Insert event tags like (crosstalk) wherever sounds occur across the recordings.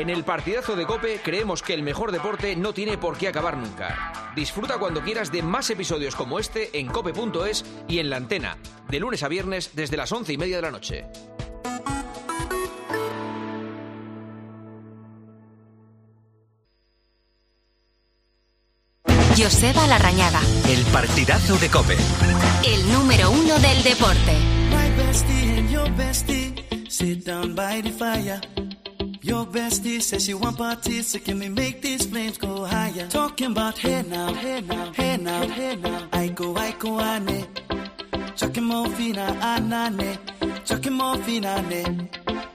En el partidazo de Cope creemos que el mejor deporte no tiene por qué acabar nunca. Disfruta cuando quieras de más episodios como este en cope.es y en la antena, de lunes a viernes desde las once y media de la noche. Joseba Larrañaga, El partidazo de Cope. el número uno del deporte. My bestie and your bestie sit down by the fire. Your bestie says she want parties, so can we make these flames go higher? Talking about hey now, hey now, hey now, hey now. I go, I go, ane. Chucking morphina, anane. Chucking morphina, ane. Start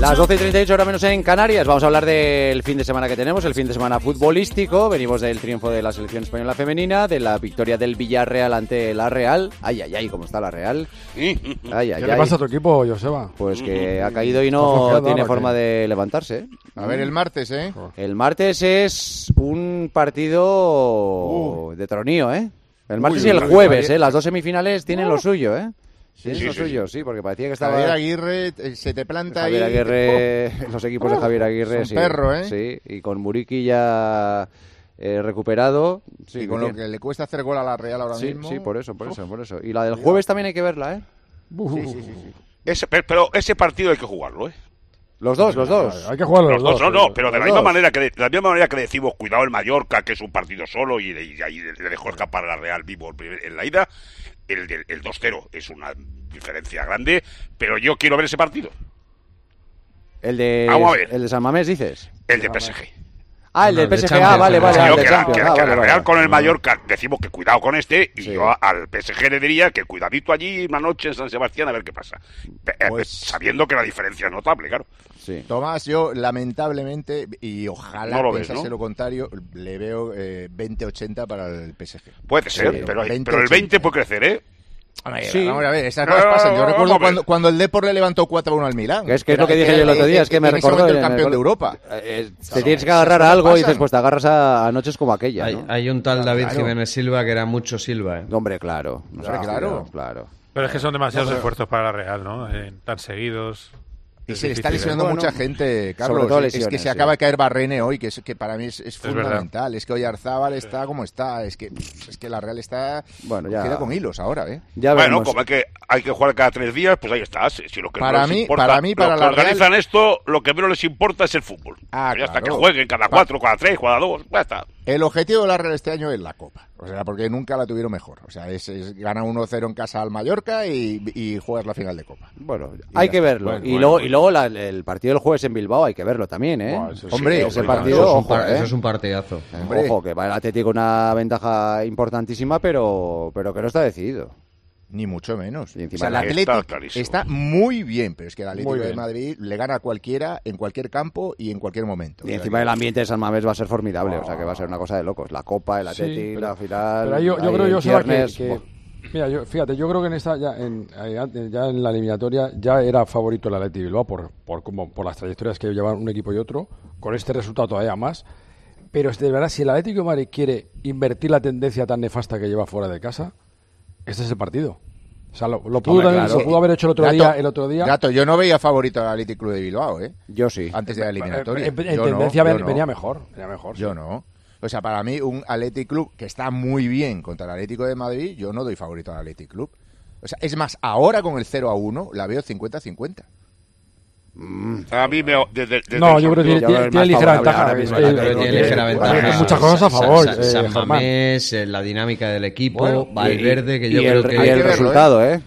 Las 12 y 38 horas menos en Canarias. Vamos a hablar del fin de semana que tenemos, el fin de semana futbolístico. Venimos del triunfo de la selección española femenina, de la victoria del Villarreal ante la Real. Ay, ay, ay, ¿cómo está la Real? Ay, ay, ¿Qué ay. le pasa a tu equipo, Joseba? Pues que ha caído y ¿Está no tiene ahora, forma de levantarse. ¿eh? A ver, el martes, ¿eh? El martes es un partido de tronío, ¿eh? El martes Uy, y el jueves. ¿eh? Las dos semifinales tienen lo suyo, ¿eh? Sí, lo sí, suyo, sí, porque parecía que estaba... Javier Aguirre eh, se te planta Javier ahí. Aguirre, (laughs) los equipos de Javier Aguirre, Son sí. perro, ¿eh? Sí, y con Muriqui ya eh, recuperado. Sí, y con lo que le cuesta hacer gol a la Real ahora sí, mismo. sí, por eso, por eso, por eso. Y la del jueves también hay que verla, ¿eh? Ese, pero, pero ese partido hay que jugarlo, ¿eh? Los dos, los dos. Hay que jugarlo los, Los dos, no, dos. no, pero de la misma dos. manera que de, de la misma manera que decimos cuidado el Mallorca, que es un partido solo y, y ahí le dejó escapar a la Real vivo el primer- en la ida, el, del- el 2-0 es una diferencia grande, pero yo quiero ver ese partido, El de, Vamos a ver. el de San Mamés, dices. el de PSG. Ah, el No, del el de PSG, ah, vale, vale. Yo el que de la, Champions, que- ah, que vale, la vale. Real con el Mallorca decimos que cuidado con este y Sí. yo al PSG le diría que cuidadito allí una noche en San Sebastián a ver qué pasa. Pe- eh, Pues- Sabiendo que la diferencia es notable, claro. Sí. Tomás, yo lamentablemente, y ojalá No lo ves, lo contrario, le veo eh, 20-80 para el PSG. Puede ser, Sí, pero, 20, pero el 20 puede crecer, ¿eh? Sí. Vamos a ver, esas cosas pasan. Yo recuerdo cuando, cuando el Depor le levantó 4-1 al Milán. Que es que es lo que dije yo el otro día, es que me recordó... el campeón de Europa. Eh, te tienes que agarrar a algo y dices, pues te agarras a, noches como aquella, Hay, un tal David. Jiménez Silva que era mucho Silva. ¿eh? Hombre, claro. Claro. claro. Pero es que son demasiados No, pero- esfuerzos para la Real, ¿no? Eh, tan seguidos. Y Es se le está ¿eh? lesionando Bueno, mucha gente, Carlos. sobre todo es que se sí. acaba de caer Barrene hoy, que, es, que para mí es, fundamental. Es, que hoy Arzábal está como está. Es que, es que la Real está Bueno, ya- cogida con hilos ahora, ¿eh? Ya Bueno, veremos. como hay que, hay que jugar cada tres días, pues ahí estás. Si lo que Para no mí- importa, para mí, para los que la organizan esto, lo que menos les importa es el fútbol. Ah, ya está, que claro. jueguen cada cuatro, cada tres, cada dos, ya está. El objetivo de la Real este año es la Copa. O sea, porque nunca la tuvieron mejor. O sea, es, es gana 1-0 en casa al Mallorca y, y juegas la final de Copa. Bueno, Y hay que está. verlo. Bueno, y, bueno, luego, bueno. y luego la- el partido del jueves en Bilbao hay que verlo también, ¿eh? Buah, eso sí. Hombre, ese partido, eso, es un ojo, par- ¿eh? eso es un partidazo. Hombre. Ojo, que va el Atlético una ventaja importantísima, pero, pero que no está decidido. Ni mucho menos. Y encima o sea, el Está Atlético está muy bien, pero es que el Atlético de. Madrid le gana a cualquiera en cualquier campo y en cualquier momento. Y encima el ambiente de San Mamés va a ser formidable, o sea que va a ser una cosa de locos. La Copa, el Atlético, la final. Pero yo, creo, yo viernes, que- mira, yo, fíjate, yo creo que en esta ya en, ya en la eliminatoria ya era favorito el Atleti Bilbao por por como por las trayectorias que llevan un equipo y otro, con este resultado todavía más. Pero es de verdad, si el Atlético de Madrid quiere invertir la tendencia tan nefasta que lleva fuera de casa, este es el partido. O sea, lo, lo pudo, Hombre, también- claro. lo pudo haber hecho el otro Gato, día, el otro día. Gato, yo no veía favorito al Atlético Club de Bilbao, ¿eh? Yo sí. Antes de la eliminatoria. en, no, tendencia yo ven- no. venía mejor, venía mejor. Yo sí. no. O sea, para mí, un Athletic Club que está muy bien contra el Atlético de Madrid, yo no doy favorito al Athletic Club. O sea, es más, ahora con el 0 a 1 la veo 50-50. A mí me. Desde No, el yo creo que tiene, tiene- es ligera ventaja. ahora mismo eh, el eh, Atlético. Tiene eh, ligera eh, ventaja. Muchas cosas a favor. Eh, San Germán. Mamés, eh, la dinámica del equipo, Bueno, Valverde, que y yo el, creo que... y el resultado, ¿eh?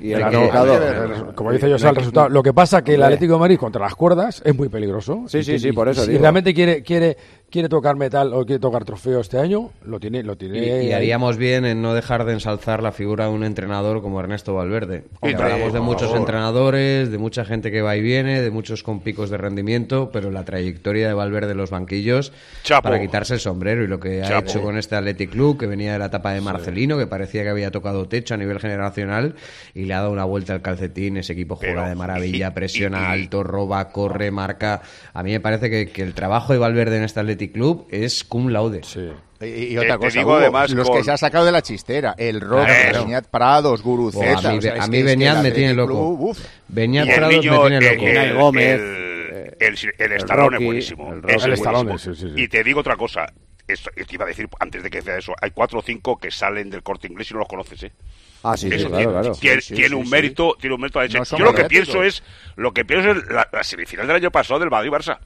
Y el verlo. Como dice José, el resultado. Lo que pasa que el Atlético de Madrid contra las cuerdas es muy peligroso. Sí, Y sí, sí, por eso Si digo. realmente quiere, quiere, quiere tocar metal o quiere tocar trofeo este año, lo tiene, lo tiene. Y, y haríamos bien en no dejar de ensalzar la figura de un entrenador como Ernesto Valverde. Hablamos de muchos entrenadores, de mucha gente que va y viene, de muchos con picos de rendimiento, pero la trayectoria de Valverde en los banquillos Chapo. para quitarse el sombrero y lo que ha Chapo. hecho con este Athletic Club, que venía de la etapa de Marcelino, que parecía que había tocado techo a nivel generacional y le ha dado una vuelta al calcetín. Ese equipo juega Pero- de maravilla, presiona y- y- alto, roba, corre, marca. A mí me parece que, que el trabajo de Valverde en este Athletic Club es cum laude. Sí. Y, y otra te cosa, digo Hugo, además los con- que se ha sacado de la chistera, el Rock, Claro. Beñat Prados, Guruceta. Buah, a mí, o sea, a mí Beñat el me tiene Athletic loco. Beñat el Prados niño, me tiene loco. el, Unai Gómez, el, el, el el Stallone Rocky, es buenísimo. el es El Stallone, buenísimo. sí, sí, sí. Y te digo otra cosa. Esto, te iba a decir antes de que sea eso. Hay cuatro o cinco que salen del corte inglés y no los conoces, ¿eh? Ah, sí, sí, Eso claro, tiene, claro. tiene, Sí, sí, tiene sí, un sí. mérito, tiene un mérito a. No Yo lo que pienso es, lo que pienso es la, la semifinal del año pasado del Madrid Barça.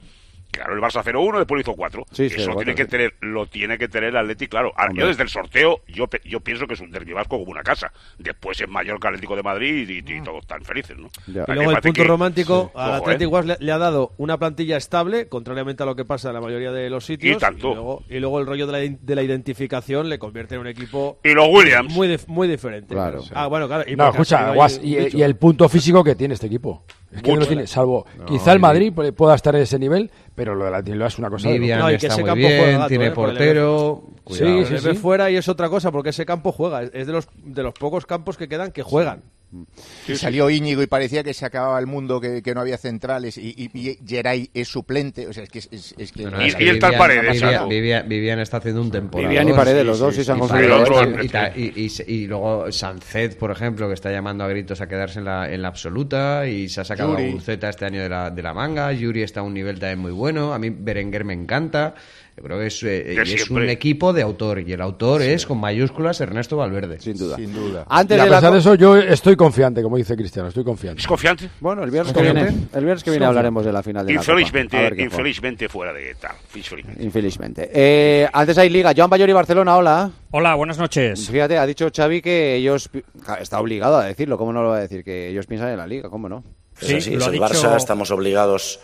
Claro, el Barça 0-1, después lo hizo 4. Sí, Eso 0-4, tiene que sí. tener, lo tiene que tener el Atleti, claro. Ahora, Hombre. yo desde el sorteo, yo, yo pienso que es un derbi vasco como una casa. Después es Mallorca Atlético de Madrid y, y todos están felices, ¿no? Ya. Y que luego el punto que- romántico al ¿eh? Wars le, le ha dado una plantilla estable, contrariamente a lo que pasa en la mayoría de los sitios. Y tanto. luego, y luego el rollo de la, de la identificación le convierte en un equipo Y los Williams. muy, dif- muy diferente. Claro. Ah, bueno, claro. y No, escucha, Guas, y el punto físico que tiene este equipo. Es que no lo tiene, salvo. quizá el Madrid pu- pueda estar en ese nivel, pero lo de la Tilloa es una cosa. de Vivian No, y que está ese muy campo juega bien, gato, tiene eh, portero. Sí, Cuidado. sí, Se sí. ve fuera y es otra cosa, porque ese campo juega. Es es de los, de los pocos campos que quedan que juegan. Y salió Íñigo y parecía que se acababa el mundo, que, que no había centrales y, y, y Geray es suplente. O sea, es que es, que No, no, Y- es que y el tal Vivian- Paredes, Vivian, Santo. Vivian- Vivian está haciendo un temporada. Vivian y Paredes, los dos sí se han Y conseguido. Paredes, ¿eh? y, ta- y- y se- y luego Sancet, por ejemplo, que está llamando a gritos a quedarse en la, en la absoluta y se ha sacado a Guruceta este año de la, de la manga. Yuri está a un nivel también muy bueno. A mí Berenguer me encanta. Yo creo que es, eh, es un equipo de autor y el autor es con mayúsculas Ernesto Valverde. Sin duda. Sin duda. Antes Y a de pesar de eso, yo estoy confiante, como dice Cristiano, estoy confiante. ¿Es confiante? Bueno, el viernes que viene, el viernes que viene hablaremos de la final de la Copa. Infelizmente, infelizmente fuera de tal. Infelizmente. Infelizmente. Eh, antes hay Liga. Joan Bayor y Barcelona, hola. Hola, buenas noches. Fíjate, ha dicho Xavi que ellos... Está obligado a decirlo, ¿cómo no lo va a decir? Que ellos piensan en la Liga, ¿cómo no? Sí, así, lo es ha el dicho- Barça, estamos obligados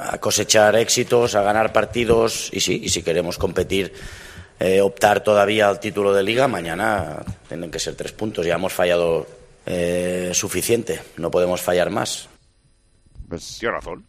a cosechar éxitos, a ganar partidos y sí, y si queremos competir, eh, optar todavía al título de liga, mañana tienen que ser tres puntos. Ya hemos fallado eh, suficiente, no podemos fallar más. Pues Tiene razón.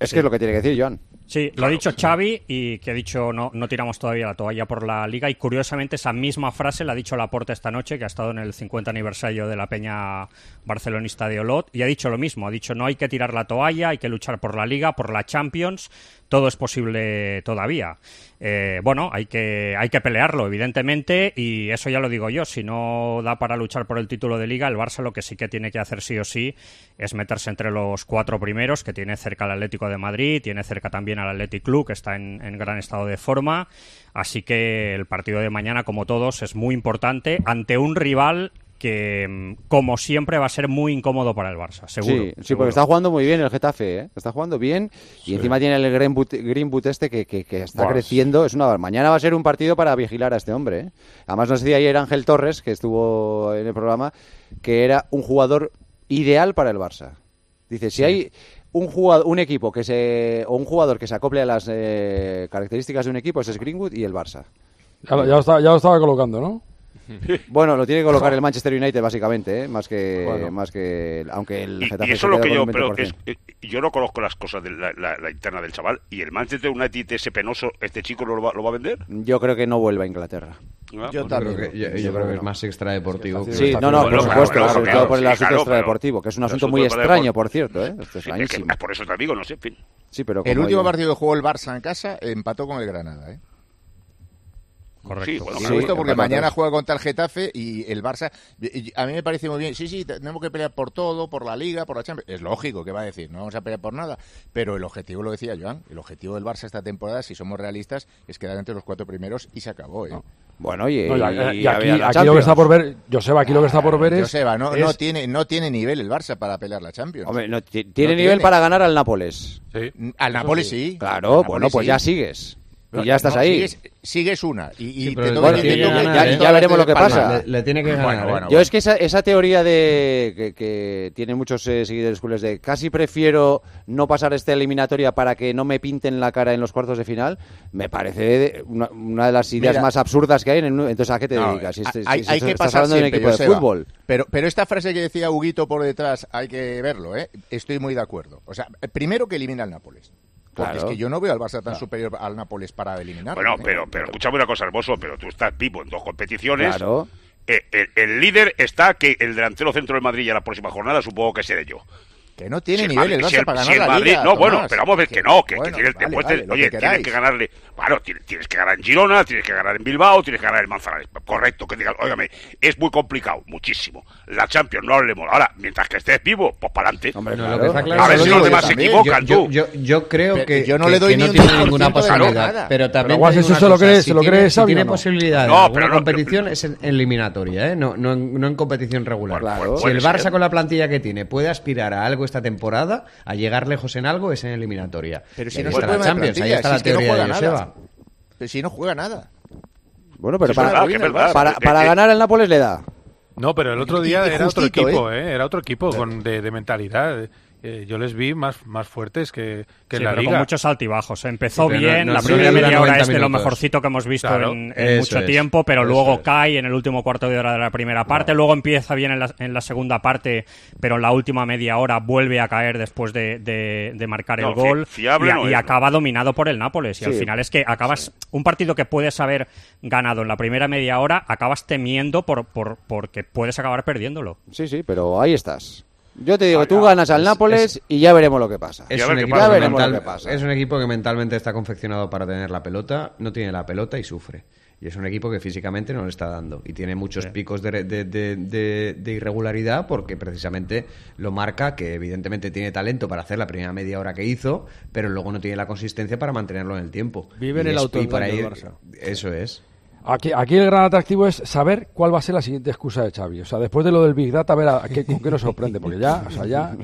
es que es lo que tiene que decir Joan. Sí, lo ha dicho Xavi y que ha dicho no, no tiramos todavía la toalla por la liga y curiosamente esa misma frase la ha dicho Laporta esta noche que ha estado en el 50 aniversario de la peña barcelonista de Olot y ha dicho lo mismo, ha dicho no hay que tirar la toalla, hay que luchar por la liga, por la Champions, todo es posible todavía. Eh, bueno, hay que, hay que pelearlo, evidentemente, y eso ya lo digo yo. Si no da para luchar por el título de liga, el Barça lo que sí que tiene que hacer sí o sí es meterse entre los cuatro primeros, que tiene cerca el Atlético de Madrid, tiene cerca también al Athletic Club, que está en gran estado de forma. Así que el partido de mañana, como todos, es muy importante ante un rival que, mm, como siempre, va a ser muy incómodo para el Barça, seguro. Sí, sí, seguro. porque está jugando muy bien el Getafe, ¿eh? Está jugando bien y encima tiene el Greenwood, Greenwood este que, que- que está Buah, creciendo. Es una Mañana va a ser un partido para vigilar a este hombre, ¿eh? Además nos decía ayer Ángel Torres, que estuvo en el programa, que era un jugador ideal para el Barça. Dice, si hay un jugador, un equipo que se o un jugador que se acople a las eh, características de un equipo, ese es Greenwood y el Barça. Ya lo estaba, ya lo estaba colocando, ¿no? (laughs) Bueno, lo tiene que colocar el Manchester United básicamente, ¿eh? más que Bueno. más que aunque el Y, Getafe y eso se es lo que yo, pero 20%. es- yo no conozco las cosas de la, la- la interna del chaval. ¿Y el Manchester United, ese penoso, este chico lo va, lo va a vender? Yo creo que no vuelve a Inglaterra. Ah, Yo pues- también. Creo que- yo, yo creo que es más extradeportivo. que- Sí, no, no, por Bueno, supuesto, claro, sobre claro, todo por el sí, asunto claro, extradeportivo, que es un asunto asunto muy extraño, por cierto, ¿eh? Esto es Sí, que- por eso te digo, no sé, en fin. Sí, pero El último partido que jugó el Barça en casa empató con el Granada, ¿eh? Correcto. Sí, bueno, Sí, porque mañana juega contra el Getafe y el Barça. y- A mí me parece muy bien. Sí, sí, tenemos que pelear por todo, por la Liga, por la Champions. Es lógico que va a decir, no vamos a pelear por nada. Pero el objetivo, lo decía Joan, el objetivo del Barça esta temporada, si somos realistas, es quedar entre los cuatro primeros y se acabó, ¿eh? Bueno, y, No, y, y- y y aquí, lo que está por ver, Joseba, aquí lo que está por ver es. Joseba, no, tiene, no tiene nivel el Barça para pelear la Champions. Hombre, no, ti- tiene No nivel tiene. para ganar al Nápoles. Sí. Al Nápoles sí. Claro, Nápoles bueno, pues sí. ya sigues. Y ya estás no, ahí. Sigues, sigues una. Y, y Sí, te bueno, tiene ganar, toca ¿eh? Ya veremos lo que pasa. Le, le tiene que ganar. Bueno, ¿eh? bueno, Yo es que esa, esa teoría de que, que tienen muchos eh, seguidores culés de casi prefiero no pasar esta eliminatoria para que no me pinten la cara en los cuartos de final, me parece una, una de las ideas Mira. más absurdas que hay. En el- entonces, ¿a qué te No, dedicas? Si hay, si- si hay que estás pasar hablando de un siempre, equipo de fútbol. Pero, pero esta frase que decía Huguito por detrás, hay que verlo, ¿eh? Estoy muy de acuerdo. O sea, primero que elimina al Nápoles. Porque Claro. es que yo no veo al Barça tan superior al Nápoles para eliminar. Bueno, pero, pero escúchame una cosa, hermoso, pero tú estás vivo en dos competiciones. Claro. Eh, el, el líder está que el delantero centro del Madrid ya la próxima jornada supongo que seré yo. Que no tiene Si el nivel el Madrid- Barça si el- para si la Madrid- Liga, No, bueno, pero vamos a ver que no, que, que Bueno, tienes, vale, después vale, te- lo oye, que tienes que ganarle, bueno, tienes, tienes que ganar en Girona, tienes que ganar en Bilbao, tienes que ganar en Manzanares. Correcto, que digas, óigame, es muy complicado, muchísimo. La Champions no hablemos. Ahora, mientras que estés vivo, pues para adelante. No, lo que está claro a ver si que los yo demás se también. equivocan, yo, tú. yo, yo creo Pero que, yo no que- le doy que ni no un tiene 10% ninguna posibilidad. Pero también eso se lo cosa, cree- si se lo tiene- cree si Xavi, tiene ¿o no? No, pero no- competición es en eliminatoria, ¿eh? no, no, en, no en competición regular. Claro. Si el Barça ser. con la plantilla que tiene puede aspirar a algo esta temporada, a llegar lejos en algo, es en eliminatoria. Pero si ahí no está puede la de Champions, ahí plantilla, está si la es que no nada. Pero si no juega nada. Bueno, pero para, verdad, ganar el Nápoles le da. No, pero el otro día Y- y era otro equipo, ¿eh? Era otro equipo con, de, de mentalidad. Eh, yo les vi más, más fuertes que, que Sí, en la pero liga. con muchos altibajos. Empezó Sí, pero no- bien, no- la primera media hora 90 es de lo mejorcito que hemos visto Claro. en, mucho es. tiempo, pero luego es. cae en el último cuarto de hora de la primera parte, luego empieza bien en la, en la segunda parte, pero en la última media hora vuelve a caer después de, de- de marcar No, el fi- gol fiable y, y es, acaba dominado por el Nápoles. Y al final es que acabas un partido que puedes haber ganado en la primera media hora, acabas temiendo por, por, porque puedes acabar perdiéndolo. Sí, sí, pero ahí estás. Yo te digo, Ah, tú ganas al Es- Nápoles es- y ya veremos lo que pasa. Es un, equipo pasa. Mental- lo que pasa. es un equipo que mentalmente está confeccionado para tener la pelota, no tiene la pelota y sufre. Y es un equipo que físicamente no le está dando. Y tiene muchos picos de, de- de- de- de irregularidad porque precisamente lo marca que evidentemente tiene talento para hacer la primera media hora que hizo, pero luego no tiene la consistencia para mantenerlo en el tiempo. Vive en Y para el ir- Barça. Eso es. Aquí, aquí el gran atractivo es saber cuál va a ser la siguiente excusa de Xavi. O sea, después de lo del Big Data, a ver a qué, con qué nos sorprende. Porque ya, o sea, ya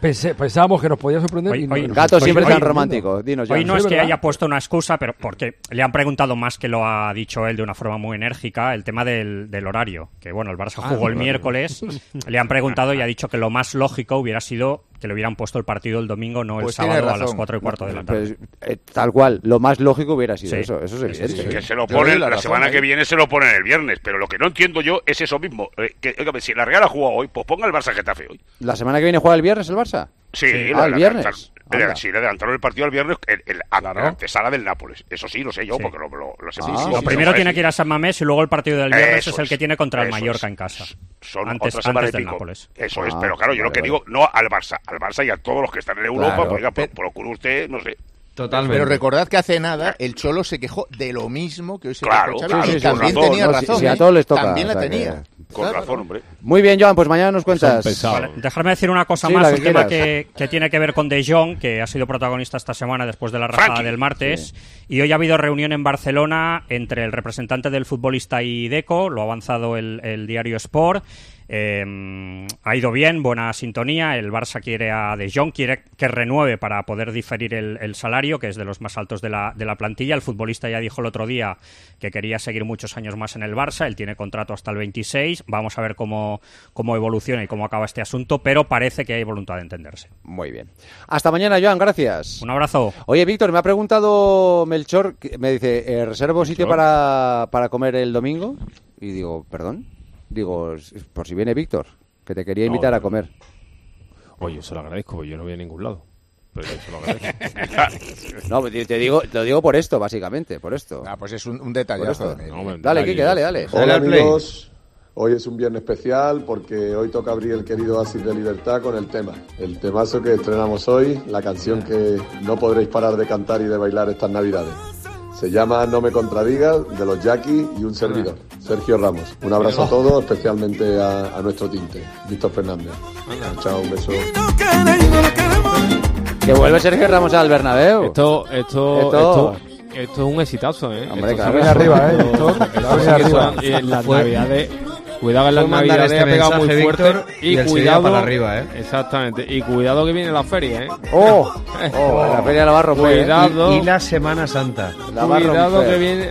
pensé- pensábamos que nos podía sorprender. Hoy- y no- hoy- Gato siempre hoy- tan romántico. Dinos. Hoy no es que haya puesto una excusa, pero porque le han preguntado más que lo ha dicho él de una forma muy enérgica, el tema del, del horario. Que bueno, el Barça Ah, jugó el miércoles, le han preguntado y ha dicho que lo más lógico hubiera sido que le hubieran puesto el partido el domingo, no el Pues sábado a las razón. 4 y cuarto de la tarde. Pues, eh, tal cual, lo más lógico hubiera sido Sí. eso, eso es evidente. Que se lo ponen, la la, razón semana ahí. que viene se lo ponen el viernes, pero lo que no entiendo yo es eso mismo. eh, que, si la Real ha jugado hoy, pues ponga el Barça Getafe hoy. ¿La semana que viene juega el viernes el Barça? Sí, Sí. Ah, el viernes. Anda. sí, le adelantaron el partido al viernes en, en la- la antesala del Nápoles. Eso sí, lo sé yo, Sí. porque lo, lo, lo sé Ah, muchísimo. sí, Lo sí, primero tiene que ir a San Mamés y luego el partido del viernes Eso es el que tiene contra el Mallorca es. en casa. Son antes otra antes del pico. Nápoles. Eso es, Ah, pero claro, yo lo que vale. digo, no al Barça, al Barça y a todos los que están en Europa, Claro. pues, oiga, Pero- procure usted, no sé. Totalmente. Pero recordad que hace nada el Cholo se quejó de lo mismo que hoy se Claro, claro, y también razón, tenía razón. si a ¿eh? todos les toca, También o la que- tenía. Con Claro. razón, hombre. Muy bien, Joan, pues mañana nos cuentas. Vale, dejarme decir una cosa Sí, más, un que tema que, que tiene que ver con De Jong, que ha sido protagonista esta semana después de la rajada Frankie. del martes. Y hoy ha habido reunión en Barcelona entre el representante del futbolista y Deco, lo ha avanzado el, el diario Sport. Eh, ha ido bien, buena sintonía. El Barça quiere a De Jong, quiere que renueve para poder diferir el, el salario, que es de los más altos de la, de la plantilla. El futbolista ya dijo el otro día que quería seguir muchos años más en el Barça. Él tiene contrato hasta el 26. Vamos a ver cómo, cómo evoluciona y cómo acaba este asunto, pero parece que hay voluntad de entenderse. Muy bien. Hasta mañana, Joan, gracias. Un abrazo. Oye, Víctor, me ha preguntado Melchor, me dice, eh, ¿reservo sitio para, para comer el domingo? Y digo, ¿perdón? Digo, por si viene Víctor, que te quería No, invitar a comer. Oye, yo se lo agradezco, porque yo no voy a ningún lado. Pero yo se lo agradezco. (laughs) No, te te digo, te lo digo por esto, básicamente, por esto. Ah, pues es un, un detallazo. hombre, Dale, detalle. Quique, dale, dale. Dale Hola amigos, hoy es un viernes especial porque hoy toca abrir el querido Oasis de Libertad con el tema, el temazo que estrenamos hoy, la canción que no podréis parar de cantar y de bailar estas navidades. Se llama No me contradigas, de los Jackie y un servidor, Sergio Ramos. Un abrazo a todos, especialmente a, a nuestro tinte, Víctor Fernández. Chao, un beso. Que vuelve Sergio Ramos al Bernabéu. Esto, esto, Esto- esto, esto es un exitazo, ¿eh? Hombre, Esto claro. arriba, (laughs) ¿eh? esto- cuidado en las navidades este ha pegado muy fuerte Víctor, y y, cuidado para arriba, ¿eh? Exactamente, y cuidado que viene la feria, ¿eh? ¡Oh! oh la feria la va a romper. ¿eh? Cuidado. Y, y la Semana Santa. La va a Cuidado que viene.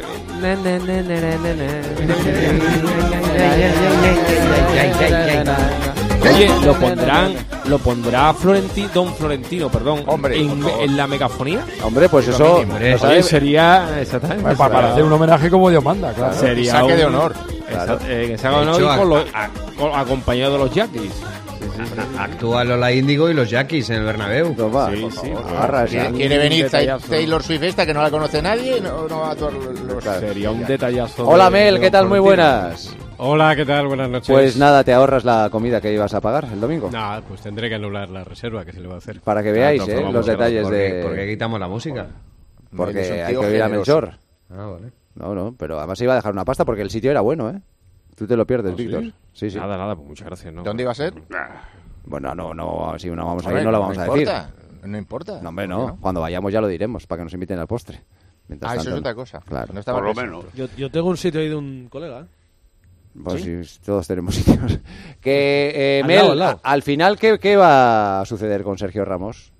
Oye, lo pondrán, lo pondrá Florenti, Don Florentino, perdón, Hombre, en, la megafonía. Hombre, pues eso... hombre. sabe- Oye, sería exactamente Para, hacer un homenaje como Dios manda, claro. sería Saque de un- honor. Exacto, eh, que De honor hecho, y con a- los- a- con- acompañado de los Jackies. Actúa Lola Índigo y los Jackies en el Bernabéu. Sí, sí, esa. ¿Quiere, quiere venir. Taylor Swift esta que no la conoce nadie? No, no va a actuar los- Sería un detallazo. Hola de- Mel, de ¿qué tal? Muy Florentino. buenas. Hola, ¿qué tal? Buenas noches. Pues nada, te ahorras la comida que ibas a pagar el domingo. Nada, pues tendré que anular la reserva que se le va a hacer. Para que veáis, Claro, ¿eh? vamos Los detalles porque- de... porque quitamos la música. Porque hay que oír a. Melchor. Ah, vale. No, no, pero además iba a dejar una pasta porque el sitio era bueno, ¿eh? Tú te lo pierdes, ¿Ah, sí? Víctor. Sí, sí. Nada, nada, pues muchas gracias. ¿no? ¿Dónde iba a ser? Bueno, no, no, si no vamos a ir, no lo vamos a decir. importa, No importa. No, hombre, ¿Por qué no. Cuando vayamos ya lo diremos, para que nos inviten al postre. Mientras Ah, eso tanto, es otra no. cosa. Claro. No Por lo menos. Yo, yo tengo un sitio ahí de un colega. ¿eh? Pues sí, todos tenemos (laughs) sitios. Que, eh, Al Mel, lado, al lado. a- al final, ¿qué, qué va a suceder con Sergio Ramos?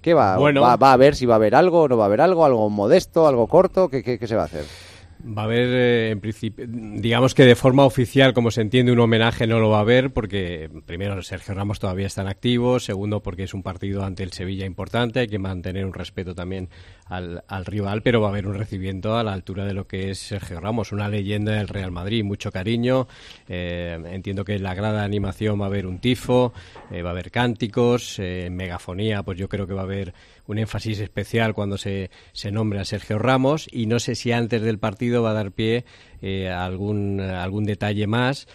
¿Qué va? Bueno. ¿Va, va a ver si va a haber algo, no va a haber algo, algo modesto, algo corto? ¿Qué, qué, qué se va a hacer? Va a haber, eh, en principio, digamos que de forma oficial, como se entiende, un homenaje no lo va a haber, porque primero Sergio Ramos todavía está en activo, segundo porque es un partido ante el Sevilla importante, hay que mantener un respeto también al, al rival, pero va a haber un recibimiento a la altura de lo que es Sergio Ramos, una leyenda del Real Madrid, mucho cariño, eh, entiendo que en la grada animación va a haber un tifo, eh, va a haber cánticos, eh, en megafonía, pues yo creo que va a haber un énfasis especial cuando se, se nombre a Sergio Ramos y no sé si antes del partido va a dar pie eh, a algún, a algún detalle más.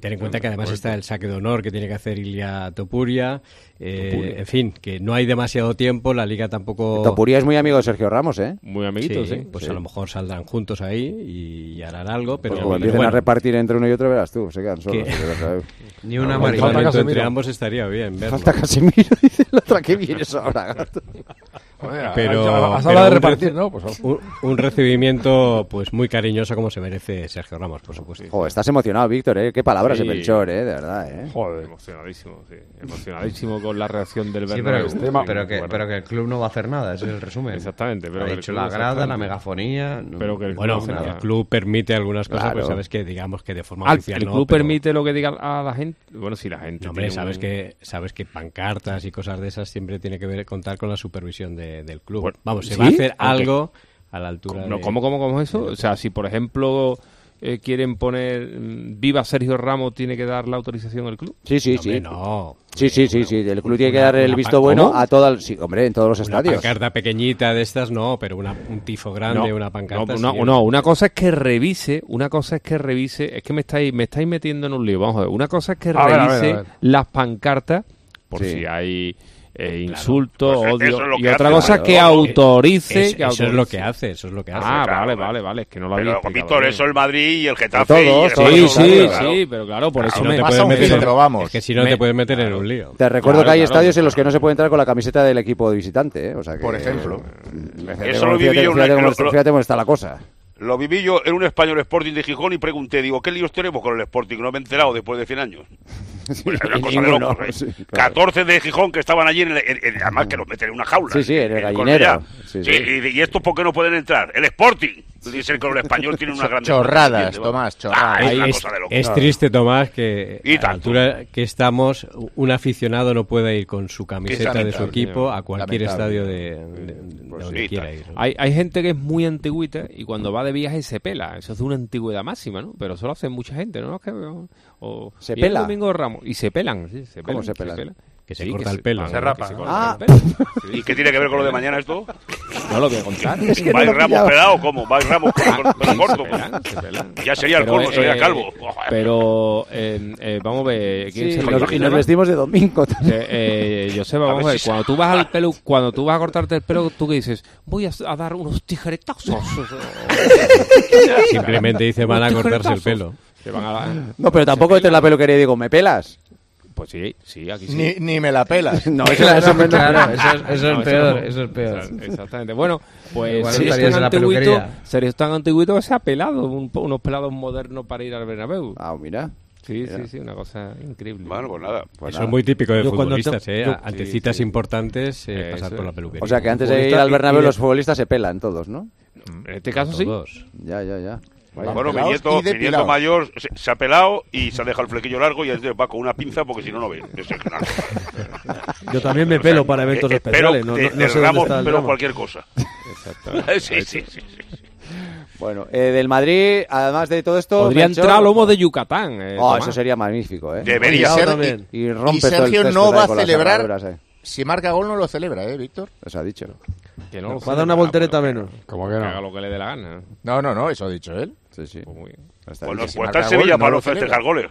Ten en cuenta que además está el saque de honor que tiene que hacer Ilia Topuria. eh, Topuria. En fin, que no hay demasiado tiempo, la liga tampoco... Topuria es muy amigo de Sergio Ramos, ¿eh? Muy amiguitos, Sí, sí. Pues sí. a lo mejor saldrán juntos ahí y, harán algo, pero, Pues pero empiecen bueno. a repartir entre uno y otro, verás tú, se quedan solos. Que-. (laughs) Ni una Falta entre ambos estaría bien verlo. Falta Casemiro, (laughs) dice la otra que vienes ahora, gato. (laughs) pero, has hablado de un repartir, ¿no? Pues- un, un recibimiento pues muy cariñoso como se merece Sergio Ramos, por supuesto. Joder, estás emocionado, Víctor, ¿eh? Qué palabras de Sí. Melchor, ¿eh? De verdad, ¿eh? Joder. Emocionadísimo, sí. Emocionadísimo con la reacción del Sí, Bernabéu. pero, pero que, pero que el club no va a hacer nada, ese es el resumen. Exactamente, pero ha dicho la grada, la megafonía. no- Pero que el Bueno, club no el club permite algunas cosas, Claro. pues sabes que digamos que de forma Ah, oficial el no, club pero- permite lo que diga a la gente. Bueno, si la gente. No, hombre, sabes un- que sabes que pancartas y cosas de esas siempre tiene que ver contar con la supervisión de- del club. Bueno, Vamos, se ¿sí? va a hacer algo a la altura No, de... ¿cómo, cómo, cómo es eso? O sea, si por ejemplo eh, quieren poner mm, Viva Sergio Ramos, ¿tiene que dar la autorización al club? Sí, sí, Hombre, sí. no. Sí, sí, sí, sí. El club tiene que Una- dar el una visto bueno ¿Cómo? a todas... Sí, hombre, en todos los Una estadios. pancarta pequeñita de estas no, pero una, un tifo grande, No, una pancarta... No, no, sí. no, una cosa es que revise, una cosa es que revise, es que me estáis, me estáis metiendo en un lío, vamos a ver, una cosa es que A ver, a ver, revise a ver. las pancartas por Sí. si hay eh, insultos, Pues odio, eso es lo y otra hace, cosa es claro. que autorice... Es- que eso es lo autorice. que hace, eso es lo que hace. Ah, claro. vale, vale, vale, es que no lo había Pero, eso el Madrid y el Getafe. todos, y el todos, Sí, sí, claro. sí, pero claro, por eso Si no me te pasa puedes un meter- filtro, vamos. Es que si no Me- te puedes meter en un lío. Te recuerdo Claro, que hay claro. estadios en los que no se puede entrar con la camiseta del equipo de visitante, ¿eh? O sea que, Por ejemplo. Eso lo viví yo fíjate cómo está la cosa. Lo viví yo en un español Sporting de Gijón y pregunté, digo, ¿qué líos tenemos con el Sporting? No me he enterado después de 100 años. (laughs) Pues cosa de ninguno, locos, ¿eh? sí, claro. 14 de Gijón que estaban allí, en el- en- en- además que los meten en una jaula. Sí, sí, en el gallinero. Sí. Y, y estos por qué no pueden entrar? El Sporting. Dicen que el español tiene una gran Chorradas, Tomás, chorradas. es Ahí una es, cosa de locos. es triste, Tomás, que Y a la altura que estamos, un aficionado no pueda ir con su camiseta de su equipo a cualquier lamentable. estadio de, de- de Pues donde sí, quiera ir. Hay, hay gente que es muy antigüita y cuando va de viaje se pela. Eso es de una antigüedad máxima, ¿no? Pero eso lo hace mucha gente, ¿no? O, ¿Se pela? Domingo Ramos. Y se pelan, sí, se ¿Cómo pelan. se pelan? Que se Sí, corta que el pelo. Se que rapa, se Ah. el pelo. Sí. ¿Y qué tiene que ver con lo de mañana esto? No lo voy a contar. Es que no ¿Va lo he Ramos pelado o cómo? ¿Va Ramos pelo corto? Se pelan, se pelan. Ya sería el Pero, colmo, sería eh, calvo. Pero eh, eh, vamos a ver. ¿quién Sí, se nos, y nos vestimos de domingo también. Eh, eh, Joseba, vamos a ver, si- cuando tú vas al pelo, cuando tú vas a cortarte el pelo, tú qué dices, voy a, a dar unos tijeretazos. (laughs) Simplemente dice van a cortarse el pelo. Se van a- No, pero tampoco entres en la peluquería y digo, ¿me pelas? Pues sí, sí, aquí sí. Ni, ni me la pelas. (laughs) No, eso, eso Claro, eso es, eso es peor, no. eso es peor. Exa- Exactamente. Bueno, pues Sergio es estarías tan en la antiguito, es tan antiguito que se ha pelado, un- unos pelados modernos para ir al Bernabéu. Ah, mira. Sí, mira. sí, sí, una cosa increíble. Bueno, pues nada. Pues Eso nada. es muy típico de Yo futbolistas, te- ¿eh? yo- Ante sí, citas sí. importantes, eh, pasar por la peluquería. O sea que antes de ir al Bernabéu y los futbolistas se pelan todos, ¿no? En este caso sí. Todos. Ya, ya, ya. Vaya. Bueno, mi nieto, mi nieto mayor se, se ha pelado y se ha dejado el flequillo largo y entonces va con una pinza porque si no, no ve. (laughs) Es Eh, eh, Yo también me pelo para eventos Eh, especiales. Pero No, de, no- no sé dónde ramo, pero cualquier cosa. (laughs) Exacto. sí, sí, sí, sí. Bueno, eh, del Madrid, además de todo esto... Podría Melchor- entrar a lomo de Yucatán. eh, Oh, eso sería magnífico, ¿eh? Debería. Y Ser- también. Y rompe y todo el Sergio no va a celebrar. eh. Si marca gol, no lo celebra, ¿eh, Víctor? Eso ha dicho. Que no lo Va a dar una voltereta menos. que- ¿Cómo que que no? haga lo que le dé la gana. No, no, no, eso ha dicho él. Sí, sí. Pues muy bien. Bueno, pues en Sevilla para no festejar goles.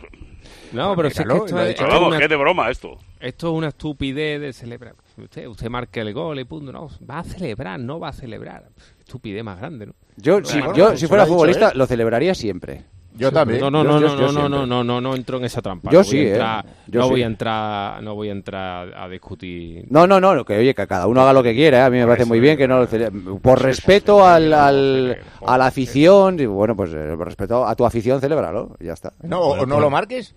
No, pero si es que esto es, es vamos, una- que es de broma esto. Esto es una estupidez de celebrar. Usted, usted marca el gol y punto. No, va a celebrar, no va a celebrar. Estupidez más grande, ¿no? Yo, No, si, bueno, yo, si fuera futbolista, él. lo celebraría siempre. Yo también. No, no, Yo- no, yo- no, yo no, no, no, no, no, no entro en esa trampa. Yo no voy sí, a ¿eh? Yo no sí. voy a entrar, no voy a entrar a discutir. No, no, no, que oye, que cada uno haga lo que quiera, ¿eh? a mí me parece muy bien que no lo Por respeto al, al- a la afición, y bueno, pues eh, por respeto a tu afición, celébralo, y ya está. No, o no lo marques.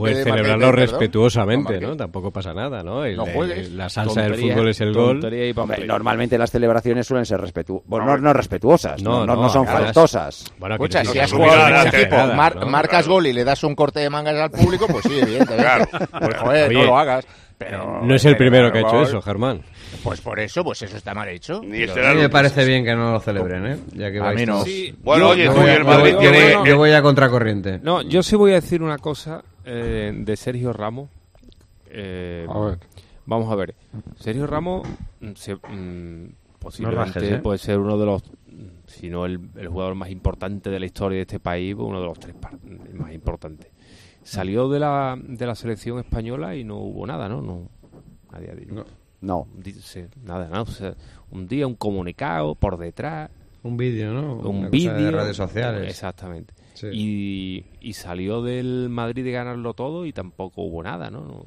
Marcar, celebrarlo respetuosamente, no. Tampoco pasa nada, ¿no? El- No juegues. el- la salsa del Tontería, fútbol es el gol. y Hombre, normalmente las celebraciones suelen ser respetuosas. Bueno, no, no respetuosas, no, no, no son faltosas. Bueno, Escucha, no si has jugado equipo, nada, mar- ¿no? marcas gol y le das un corte de mangas al público, pues sí, evidentemente. Pues joder, no lo hagas. Pero, No es el primero que ha hecho eso, Germán. Pues por eso, pues eso está mal hecho. A mí me parece bien que no lo celebren, ¿eh? Ya que A mí no. Sí. Bueno, Yo- oye, tú y el Madrid yo tiene- Yo voy a contracorriente. No, yo sí voy a decir una cosa eh, de Sergio Ramos. Eh, A ver. Vamos a ver. Sergio Ramos mm, se- mm, posiblemente rajes, ¿eh? puede ser uno de los, mm, si no el, el jugador más importante de la historia de este país, pues uno de los tres más importantes. Salió de la, de la selección española y no hubo nada, ¿no? no nadie ha dicho. No. Dice, nada, nada. o sea, un día un comunicado por detrás. Un vídeo, ¿no? Un vídeo. de redes sociales. Exactamente. Sí. Y, y salió del Madrid de ganarlo todo y tampoco hubo nada, ¿no? No-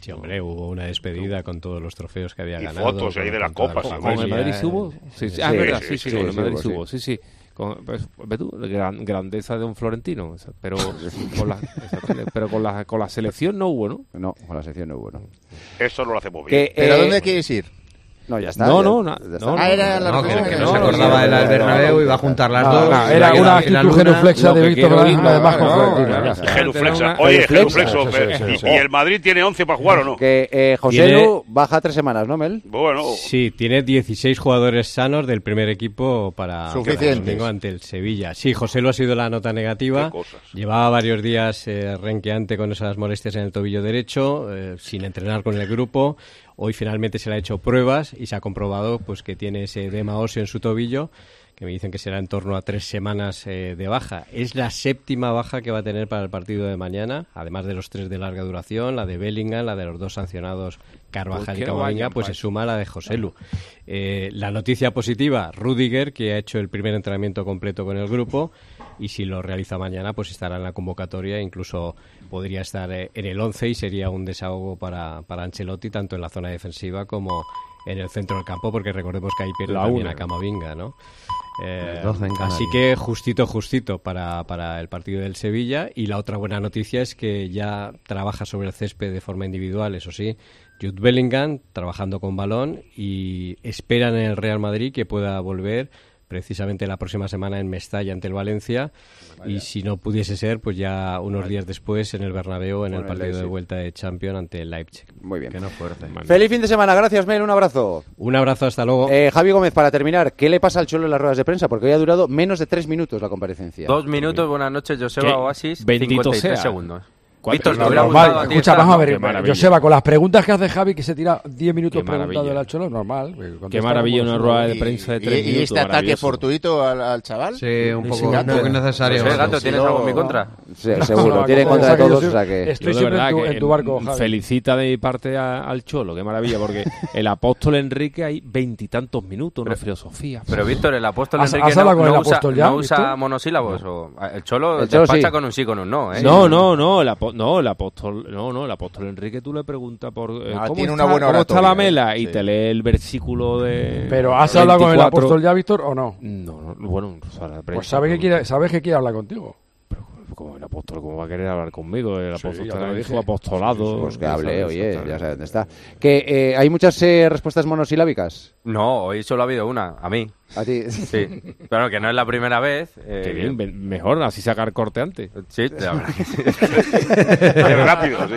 Sí, hombre, hubo una despedida con todos los trofeos que había Y ganado. fotos ahí con- de la con Copa, la sí, ¿Con el Madrid eh. hubo? Sí, sí. Sí, Ah, verdad, sí, sí, sí, sí, con el Madrid hubo, sí sí. hubo, sí, sí. Con, pues, ve tú, gran- grandeza de un florentino, pero (laughs) con la, pero con la, con la selección no hubo, ¿no? No, con la selección no hubo, no. Eso no lo hacemos bien. Que, ¿Pero eh, dónde quieres ir? No, ya está. No, ya- no, ya na- está. no, Ah, era la No, que, que no no se no, acordaba no, del no, al no, Bernabéu, no, iba a juntar las No, dos. no, era una actitud genuflexa de Víctor ir- además con no, Florentino. ya. Genuflexa. Oye, Genuflexa, genuflexo. y- sí. ¿Y el Madrid tiene 11 para jugar o no? Que eh, José Lu baja tres semanas, ¿no, Mel? Bueno, Sí, tiene 16 jugadores sanos del primer equipo para el domingo ante el Sevilla. Sí, José lo ha sido la nota negativa. Llevaba varios días eh, renqueante con esas molestias en el tobillo derecho, eh, sin entrenar con el grupo. Hoy finalmente se le ha hecho pruebas y se ha comprobado pues que tiene ese edema óseo en su tobillo que me dicen que será en torno a tres semanas eh, de baja. Es la séptima baja que va a tener para el partido de mañana, además de los tres de larga duración, la de Bellingham, la de los dos sancionados Carvajal ¿Por y Camavinga, pues se suma la de José Lu. Eh, la noticia positiva, Rudiger, que ha hecho el primer entrenamiento completo con el grupo, y si lo realiza mañana, pues estará en la convocatoria, incluso podría estar eh, en el 11 y sería un desahogo para, para Ancelotti, tanto en la zona defensiva como en el centro del campo, porque recordemos que ahí pierde también una. a Camavinga, ¿no? Eh, El 12 en así que justito, justito para, para el partido del Sevilla. Y la otra buena noticia es que ya trabaja sobre el césped de forma individual, eso sí. Jude Bellingham trabajando con balón y esperan en el Real Madrid que pueda volver precisamente la próxima semana en Mestalla ante el Valencia y si no pudiese ser pues ya unos días después en el Bernabéu en el partido de vuelta de Champions ante el Leipzig. Muy bien. Que no fuerte. Feliz fin de semana, gracias Mel, un abrazo. Un abrazo, hasta luego. Eh, Javi Gómez, para terminar, ¿qué le pasa al Cholo en las ruedas de prensa? Porque hoy ha durado menos de tres minutos la comparecencia. Dos minutos, buenas noches, Joseba ¿Qué? Oasis, Bendito 53 sea. segundos. ¿Cuál- Víctor, hubiera Normal, gustado a ti escucha, vamos a ¿no? ver. Joseba, con las preguntas que hace Javi, que se tira 10 minutos preguntando del Cholo, normal. Qué maravilla una rueda de prensa de y- tres y, minutos. este ataque fortuito al, al chaval. Sí, un poco, Sí, un poco innecesario. Gato, ¿tienes no- algo en mi contra? Sí, (laughs) seguro, No, tiene contra de todos, soy- o sea que... Estoy siempre en tu, que en tu barco, Javi. felicita de mi parte a- al Cholo, qué maravilla, porque (laughs) el apóstol Enrique hay veintitantos minutos, una filosofía. Pero Víctor, el apóstol ¿Has- Enrique no, no usa, apóstol no monosílabos. O, el Cholo despacha con un sí, con un no. ¿eh? No, no, no, el, apo- no, el apóstol, no, no, el apóstol Enrique tú le preguntas por eh, Ah, ¿cómo, tiene está, una buena cómo está la mela eh, y sí. te lee el versículo de Pero ¿has hablado con el 24. apóstol ya, Víctor, o no? No, no, bueno, o sea, la Pues sabes que quiere, sabes que quiere hablar contigo. como el apóstol, ¿cómo va a querer hablar conmigo? El Sí, apóstol está te su apostolado. Pues que hable, sabes, oye, ya sabes dónde está. Que eh, hay muchas eh, respuestas monosilábicas. No, hoy solo ha habido una, a mí. A ti. Sí, pero que no es la primera vez. eh, Qué bien, mejor así sacar corte antes. Sí, la verdad que sí. (laughs) Qué rápido, sí.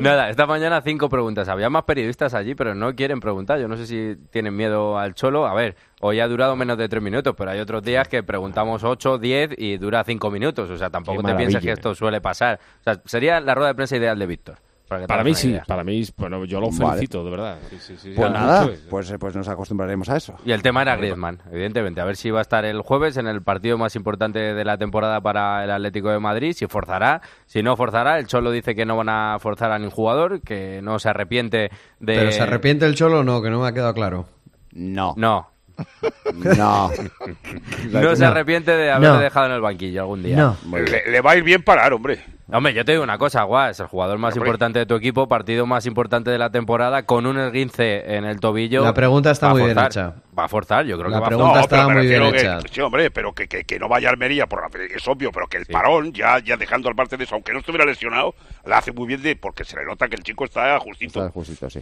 Nada, esta mañana cinco preguntas. Había más periodistas allí, pero no quieren preguntar. Yo no sé si tienen miedo al cholo. A ver, hoy ha durado menos de tres minutos, pero hay otros días que preguntamos ocho, diez y dura cinco minutos. O sea, tampoco Qué te pienses maravilla. que esto suele pasar. O sea, sería la rueda de prensa ideal de Víctor. Para, Para mí sí, idea. para mí, bueno, yo lo Vale. felicito, de verdad. Sí, sí, sí, Pues nada, pues, eh, pues nos acostumbraremos a eso. Y el tema era Griezmann, evidentemente. A ver si va a estar el jueves en el partido más importante de la temporada para el Atlético de Madrid, si forzará, si no forzará. El Cholo dice que no van a forzar a ningún jugador, que no se arrepiente de... ¿Pero se arrepiente el Cholo o no? Que no me ha quedado claro. No. No. (laughs) No. (laughs) No se arrepiente de haber No. dejado en el banquillo algún día. No. Le, le va a ir bien parar, hombre. Hombre, yo te digo una cosa, Guas, el jugador más Hombre. importante de tu equipo, partido más importante de la temporada, con un esguince en el tobillo. La pregunta está muy bien forzar. hecha. Va a forzar, yo creo La que va a pregunta forzar. estaba pero me muy bien que- hecha. sí, hombre, pero que, que, que no vaya a Almería, por la- es obvio, pero que el parón, ya, ya dejando al parte de eso, aunque no estuviera lesionado, la hace muy bien de porque se le nota que el chico está justito. Está justito, sí.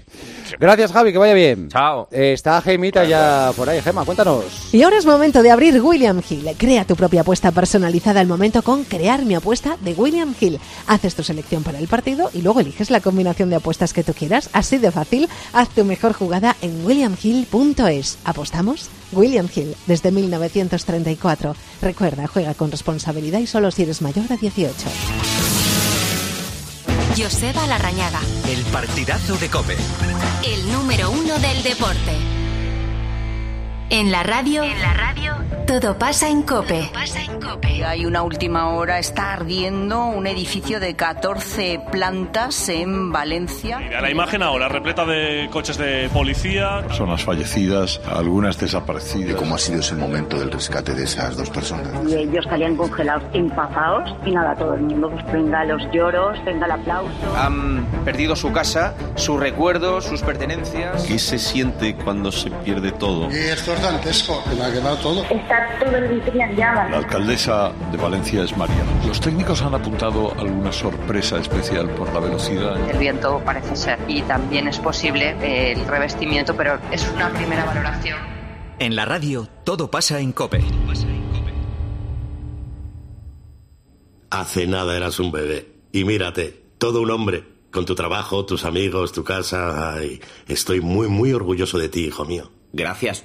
Gracias, Javi, que vaya bien. Chao. está Gemita ya por ahí. Gema, cuéntanos. Y ahora es momento de abrir William Hill. Crea tu propia apuesta personalizada al momento con Crear mi apuesta de William Hill. Haces tu selección para el partido y luego eliges la combinación de apuestas que tú quieras. Así de fácil, haz tu mejor jugada en williamhill.es. ¿Apostamos? William Hill, desde 1934. Recuerda, juega con responsabilidad y solo si eres mayor de 18. Joseba Larrañaga, El partidazo de Cope. el número uno del deporte. En la radio, en la radio, todo pasa en Cope. Hay una última hora, está ardiendo un edificio de 14 plantas en Valencia. Mira la imagen ahora, repleta de coches de policía. Personas fallecidas, algunas desaparecidas. ¿Cómo ha sido ese momento del rescate de esas dos personas? Y ellos salían congelados, empapados, y nada, todo el mundo, pues venga los lloros, venga el aplauso. Han perdido su casa, sus recuerdos, sus pertenencias. ¿Qué se siente cuando se pierde todo? Y esto dantesco, que me ha quedado todo. Está todo el edificio en llamas. La alcaldesa de Valencia es Mariana. Los técnicos han apuntado alguna sorpresa especial por la velocidad. El viento parece ser y también es posible eh, el revestimiento, pero es una primera valoración. En la radio, todo pasa en Cope. Hace nada eras un bebé. Y mírate, todo un hombre. Con tu trabajo, tus amigos, tu casa. Ay, estoy muy, muy orgulloso de ti, hijo mío. Gracias.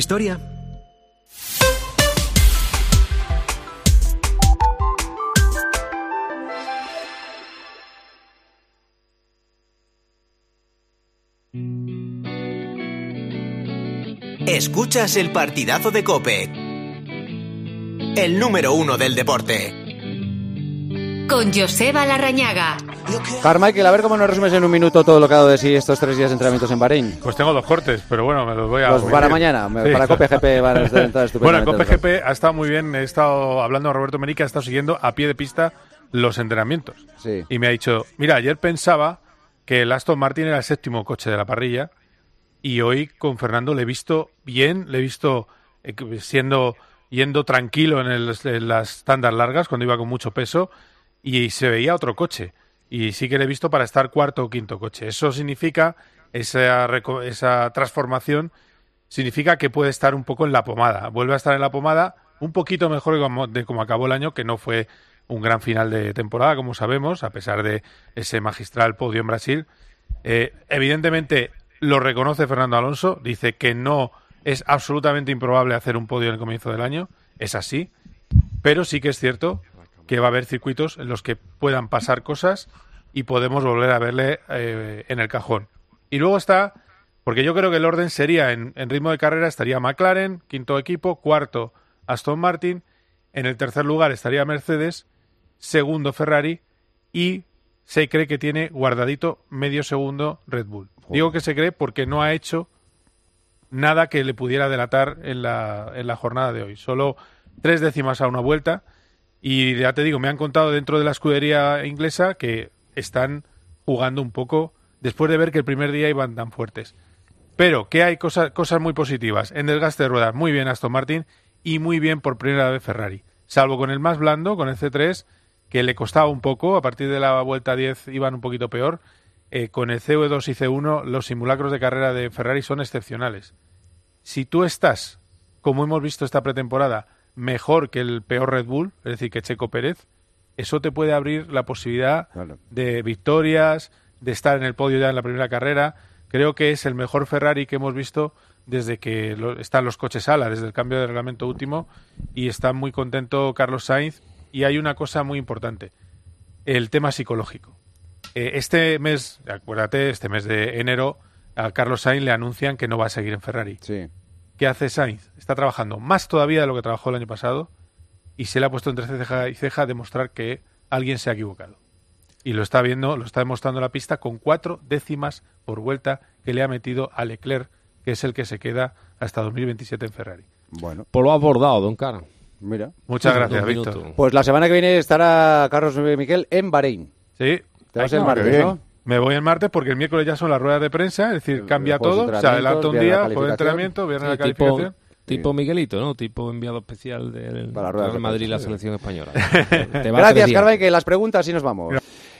historia? Escuchas el partidazo de Cope. El número uno del deporte. Con Joseba Larrañaga. Carmichael, a ver cómo nos resumes en un minuto todo lo que ha dado de sí estos tres días de entrenamientos en Bahrein. Pues tengo dos cortes, pero bueno, me los voy a. Para mañana, para Cope GP van a estar (laughs) Bueno, estupendamente Cope los dos. GP ha estado muy bien. He estado hablando con Roberto Merica, ha estado siguiendo a pie de pista los entrenamientos. Sí. Y me ha dicho: Mira, ayer pensaba que el Aston Martin era el séptimo coche de la parrilla. Y hoy con Fernando le he visto bien, le he visto eh, siendo yendo tranquilo en, el- en las tandas largas cuando iba con mucho peso y se veía otro coche. Y sí que le he visto para estar cuarto o quinto coche. Eso significa, esa, esa transformación, significa que puede estar un poco en la pomada. Vuelve a estar en la pomada un poquito mejor de como, de como acabó el año, que no fue un gran final de temporada, como sabemos, a pesar de ese magistral podio en Brasil. Eh, evidentemente lo reconoce Fernando Alonso, dice que no es absolutamente improbable hacer un podio en el comienzo del año, es así, pero sí que es cierto que va a haber circuitos en los que puedan pasar cosas y podemos volver a verle eh, en el cajón. Y luego está, porque yo creo que el orden sería, en, en ritmo de carrera estaría McLaren, quinto equipo, cuarto Aston Martin, en el tercer lugar estaría Mercedes, segundo Ferrari y se cree que tiene guardadito medio segundo Red Bull. Digo que se cree porque no ha hecho nada que le pudiera delatar en la, en la jornada de hoy. Solo tres décimas a una vuelta. Y ya te digo, me han contado dentro de la escudería inglesa que están jugando un poco después de ver que el primer día iban tan fuertes. Pero que hay cosas, cosas muy positivas. En desgaste de ruedas, muy bien Aston Martin y muy bien por primera vez Ferrari. Salvo con el más blando, con el C3, que le costaba un poco. A partir de la vuelta 10 iban un poquito peor. Eh, con el CE2 y C1, los simulacros de carrera de Ferrari son excepcionales. Si tú estás, como hemos visto esta pretemporada, mejor que el peor Red Bull, es decir, que Checo Pérez, eso te puede abrir la posibilidad de victorias, de estar en el podio ya en la primera carrera. Creo que es el mejor Ferrari que hemos visto desde que lo- están los coches ala, desde el cambio de reglamento último, y está muy contento Carlos Sainz. Y hay una cosa muy importante, el tema psicológico. Eh, este mes, acuérdate, este mes de enero, a Carlos Sainz le anuncian que no va a seguir en Ferrari. ¿Qué hace Sainz? Está trabajando más todavía de lo que trabajó el año pasado y se le ha puesto entre ceja y ceja demostrar que alguien se ha equivocado. Y lo está viendo, lo está demostrando en la pista con cuatro décimas por vuelta que le ha metido a Leclerc, que es el que se queda hasta 2027 en Ferrari. Bueno. Pues lo ha abordado, don Cara. Mira. Muchas gracias, Víctor. Pues la semana que viene estará Carlos Miquel en Bahrein. Sí. Te vas Ay, martes, bien. ¿no? Me voy el martes porque el miércoles ya son las ruedas de prensa, es decir, cambia jueves todo, se adelanta un día, jueves de entrenamiento, viernes la Sí, calificación. tipo Miguelito, ¿no? Tipo enviado especial del Para la rueda Real de Madrid y la selección española. (laughs) Te va tres Gracias. Carvay, que las preguntas y nos vamos.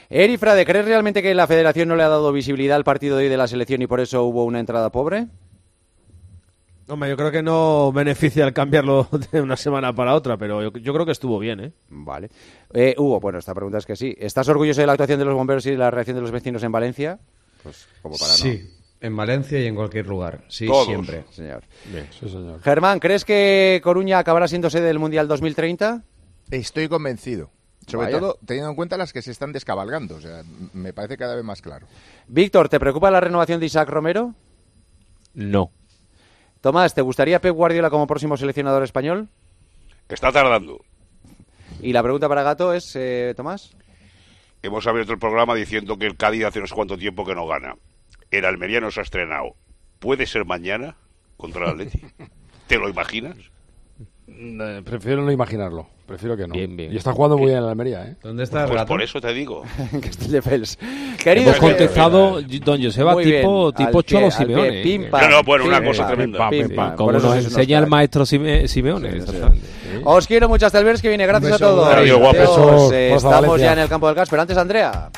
Eri Frade, ¿crees realmente que la federación no le ha dado visibilidad al partido de hoy de la selección y por eso hubo una entrada pobre? Hombre, yo creo que no beneficia el cambiarlo (laughs) de una semana para otra, pero yo, yo creo que estuvo bien, ¿eh? Vale. Eh, Hugo, bueno, esta pregunta es que sí. ¿Estás orgulloso de la actuación de los bomberos y de la reacción de los vecinos en Valencia? Pues como para Sí, en Valencia y en cualquier lugar. Sí, Todos. siempre. Señor. Sí, señor. no. Germán, ¿crees que Coruña acabará siendo sede del Mundial 2030? Estoy convencido. Sobre Vaya. todo teniendo en cuenta las que se están descabalgando. O sea, me parece cada vez más claro. Víctor, ¿te preocupa la renovación de Isaac Romero? No. Tomás, ¿te gustaría Pep Guardiola como próximo seleccionador español? Está tardando. Y la pregunta para Gato es, eh, Tomás. Hemos abierto el programa diciendo que el Cádiz hace no sé cuánto tiempo que no gana. El Almería no se ha estrenado. ¿Puede ser mañana contra el Atleti? (laughs) ¿Te lo imaginas? Eh, Prefiero no imaginarlo. Prefiero que no. Bien, bien. Y está jugando muy bien en la Almería, ¿eh? ¿Dónde está Pues por eso te digo. (laughs) Castelldefels. Queridos Hemos contestado, don Joseba, Muy tipo, bien, tipo pie, Cholo pie, Simeone. pim, pam, No, no, bueno, una pim, cosa pam, tremenda. pim, pam. Como nos enseña el maestro Sime- Simeone. Sí. Os quiero mucho hasta el viernes que viene. Gracias a todos. Adiós, guapos. Adiós. Besos, Eh, Estamos ya en el campo del gas, pero antes, Andrea.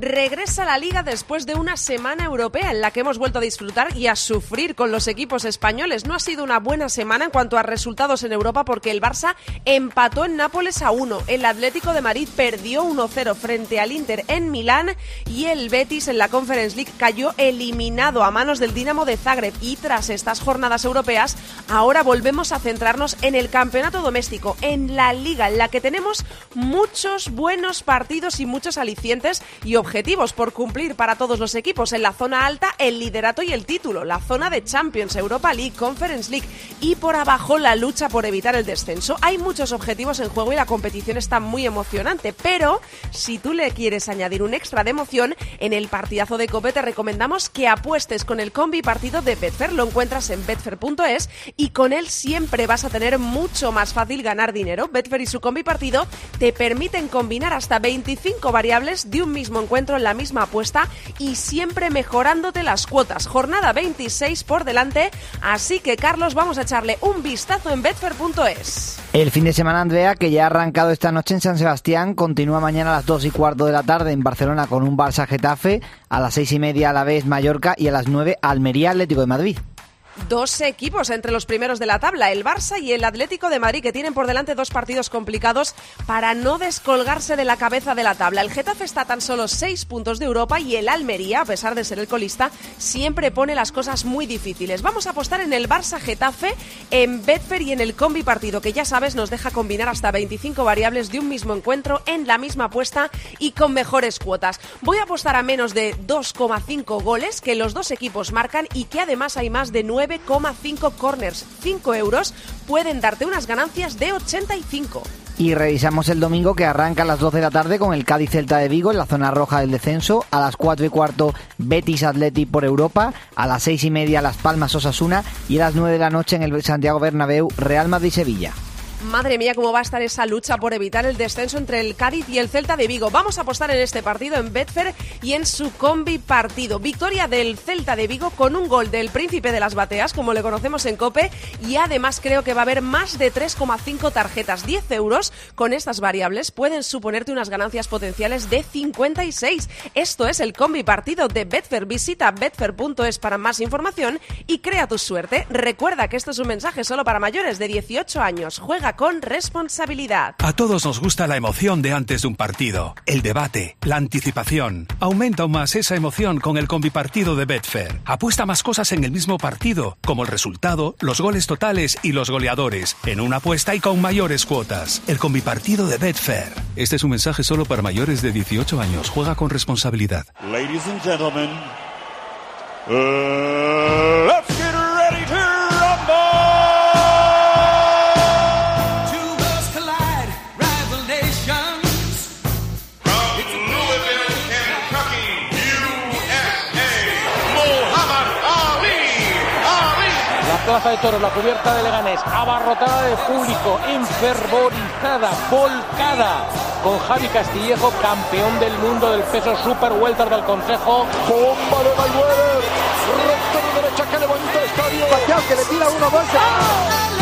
Regresa la liga después de una semana europea en la que hemos vuelto a disfrutar y a sufrir con los equipos españoles. No ha sido una buena semana en cuanto a resultados en Europa porque el Barça empató en Nápoles a 1, el Atlético de Madrid perdió 1-0 frente al Inter en Milán y el Betis en la Conference League cayó eliminado a manos del Dinamo de Zagreb. Y tras estas jornadas europeas, ahora volvemos a centrarnos en el campeonato doméstico, en la liga en la que tenemos muchos buenos partidos y muchos alicientes y objetivos por cumplir para todos los equipos. En la zona alta, el liderato y el título, la zona de Champions, Europa League, Conference League y por abajo la lucha por evitar el descenso. Hay muchos objetivos en juego y la competición está muy emocionante, pero si tú le quieres añadir un extra de emoción, en el partidazo de Cope te recomendamos que apuestes con el combi partido de Betfair. Lo encuentras en betfair.es y con él siempre vas a tener mucho más fácil ganar dinero. Betfair y su combi partido te permiten combinar hasta 25 variables de un mismo encuentro en la misma apuesta y siempre mejorándote las cuotas. Jornada 26 por delante, así que Carlos vamos a echarle un vistazo en betfair.es. El fin de semana, Andrea, que ya ha arrancado esta noche en San Sebastián, continúa mañana a las 2 y cuarto de la tarde en Barcelona con un Barça Getafe, a las 6 y media a la vez Mallorca y a las 9 Almería Atlético de Madrid. Dos equipos entre los primeros de la tabla, el Barça y el Atlético de Madrid, que tienen por delante dos partidos complicados para no descolgarse de la cabeza de la tabla. El Getafe está a tan solo seis puntos de Europa y el Almería, a pesar de ser el colista, siempre pone las cosas muy difíciles. Vamos a apostar en el Barça Getafe, en Betfair y en el combi partido, que ya sabes nos deja combinar hasta 25 variables de un mismo encuentro en la misma apuesta y con mejores cuotas. Voy a apostar a menos de 2,5 goles que los dos equipos marcan y que además hay más de 9,5 corners. 5 euros pueden darte unas ganancias de 85. Y revisamos el domingo que arranca a las 12 de la tarde con el Cádiz Celta de Vigo en la zona roja del descenso. A las 4 y cuarto Betis Atleti por Europa. A las 6 y media Las Palmas Osasuna. Y a las 9 de la noche en el Santiago Bernabéu Real Madrid Sevilla. Madre mía, cómo va a estar esa lucha por evitar el descenso entre el Cádiz y el Celta de Vigo. Vamos a apostar en este partido en Betfair y en su combi partido. Victoria del Celta de Vigo con un gol del príncipe de las bateas, como le conocemos en Cope, y además creo que va a haber más de 3,5 tarjetas. 10 euros con estas variables pueden suponerte unas ganancias potenciales de 56. Esto es el combi partido de Betfair. Visita betfair.es para más información y crea tu suerte. Recuerda que esto es un mensaje solo para mayores de 18 años. Juega con responsabilidad. A todos nos gusta la emoción de antes de un partido, el debate, la anticipación. Aumenta aún más esa emoción con el combipartido de Betfair. Apuesta más cosas en el mismo partido, como el resultado, los goles totales y los goleadores, en una apuesta y con mayores cuotas. El combipartido de Betfair. Este es un mensaje solo para mayores de 18 años. Juega con responsabilidad. Ladies and gentlemen, uh, toros, la cubierta de Leganés, abarrotada de público, enfervorizada, volcada, con Javi Castillejo, campeón del mundo del peso super welter del Consejo. Bomba de Mayweather, recta de derecha que levanta el estadio. Pacquiao que le tira uno, dos.